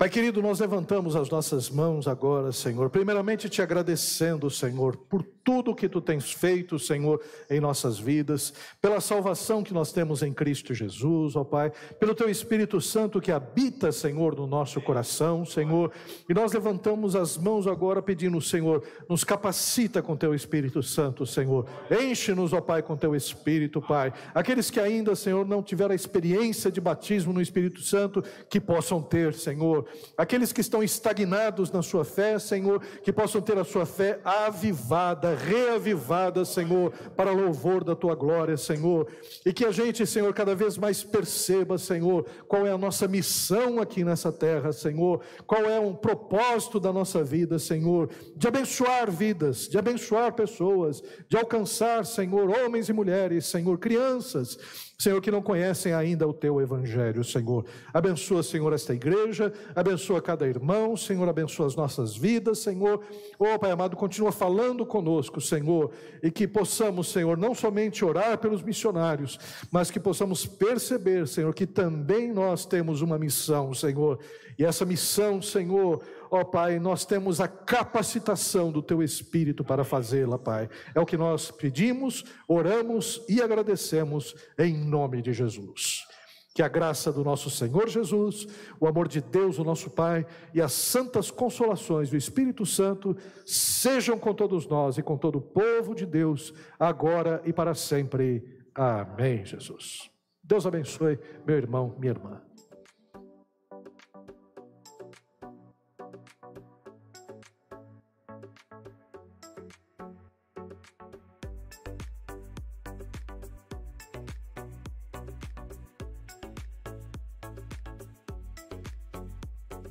Pai querido, nós levantamos as nossas mãos agora, Senhor. Primeiramente te agradecendo, Senhor, por tudo que tu tens feito, Senhor, em nossas vidas, pela salvação que nós temos em Cristo Jesus, ó Pai, pelo teu Espírito Santo que habita, Senhor, no nosso coração, Senhor. E nós levantamos as mãos agora pedindo, Senhor, nos capacita com teu Espírito Santo, Senhor. Enche-nos, ó Pai, com teu Espírito, Pai. Aqueles que ainda, Senhor, não tiveram a experiência de batismo no Espírito Santo, que possam ter, Senhor aqueles que estão estagnados na sua fé, Senhor, que possam ter a sua fé avivada, reavivada, Senhor, para louvor da tua glória, Senhor, e que a gente, Senhor, cada vez mais perceba, Senhor, qual é a nossa missão aqui nessa terra, Senhor, qual é o propósito da nossa vida, Senhor, de abençoar vidas, de abençoar pessoas, de alcançar, Senhor, homens e mulheres, Senhor, crianças, Senhor, que não conhecem ainda o teu evangelho, Senhor. Abençoa, Senhor, esta igreja, abençoa cada irmão, Senhor, abençoa as nossas vidas, Senhor. Oh, Pai amado, continua falando conosco, Senhor, e que possamos, Senhor, não somente orar pelos missionários, mas que possamos perceber, Senhor, que também nós temos uma missão, Senhor. E essa missão, Senhor, ó Pai, nós temos a capacitação do Teu Espírito para fazê-la, Pai. É o que nós pedimos, oramos e agradecemos em nome de Jesus. Que a graça do nosso Senhor Jesus, o amor de Deus, o nosso Pai, e as santas consolações do Espírito Santo sejam com todos nós e com todo o povo de Deus, agora e para sempre. Amém, Jesus. Deus abençoe meu irmão, minha irmã.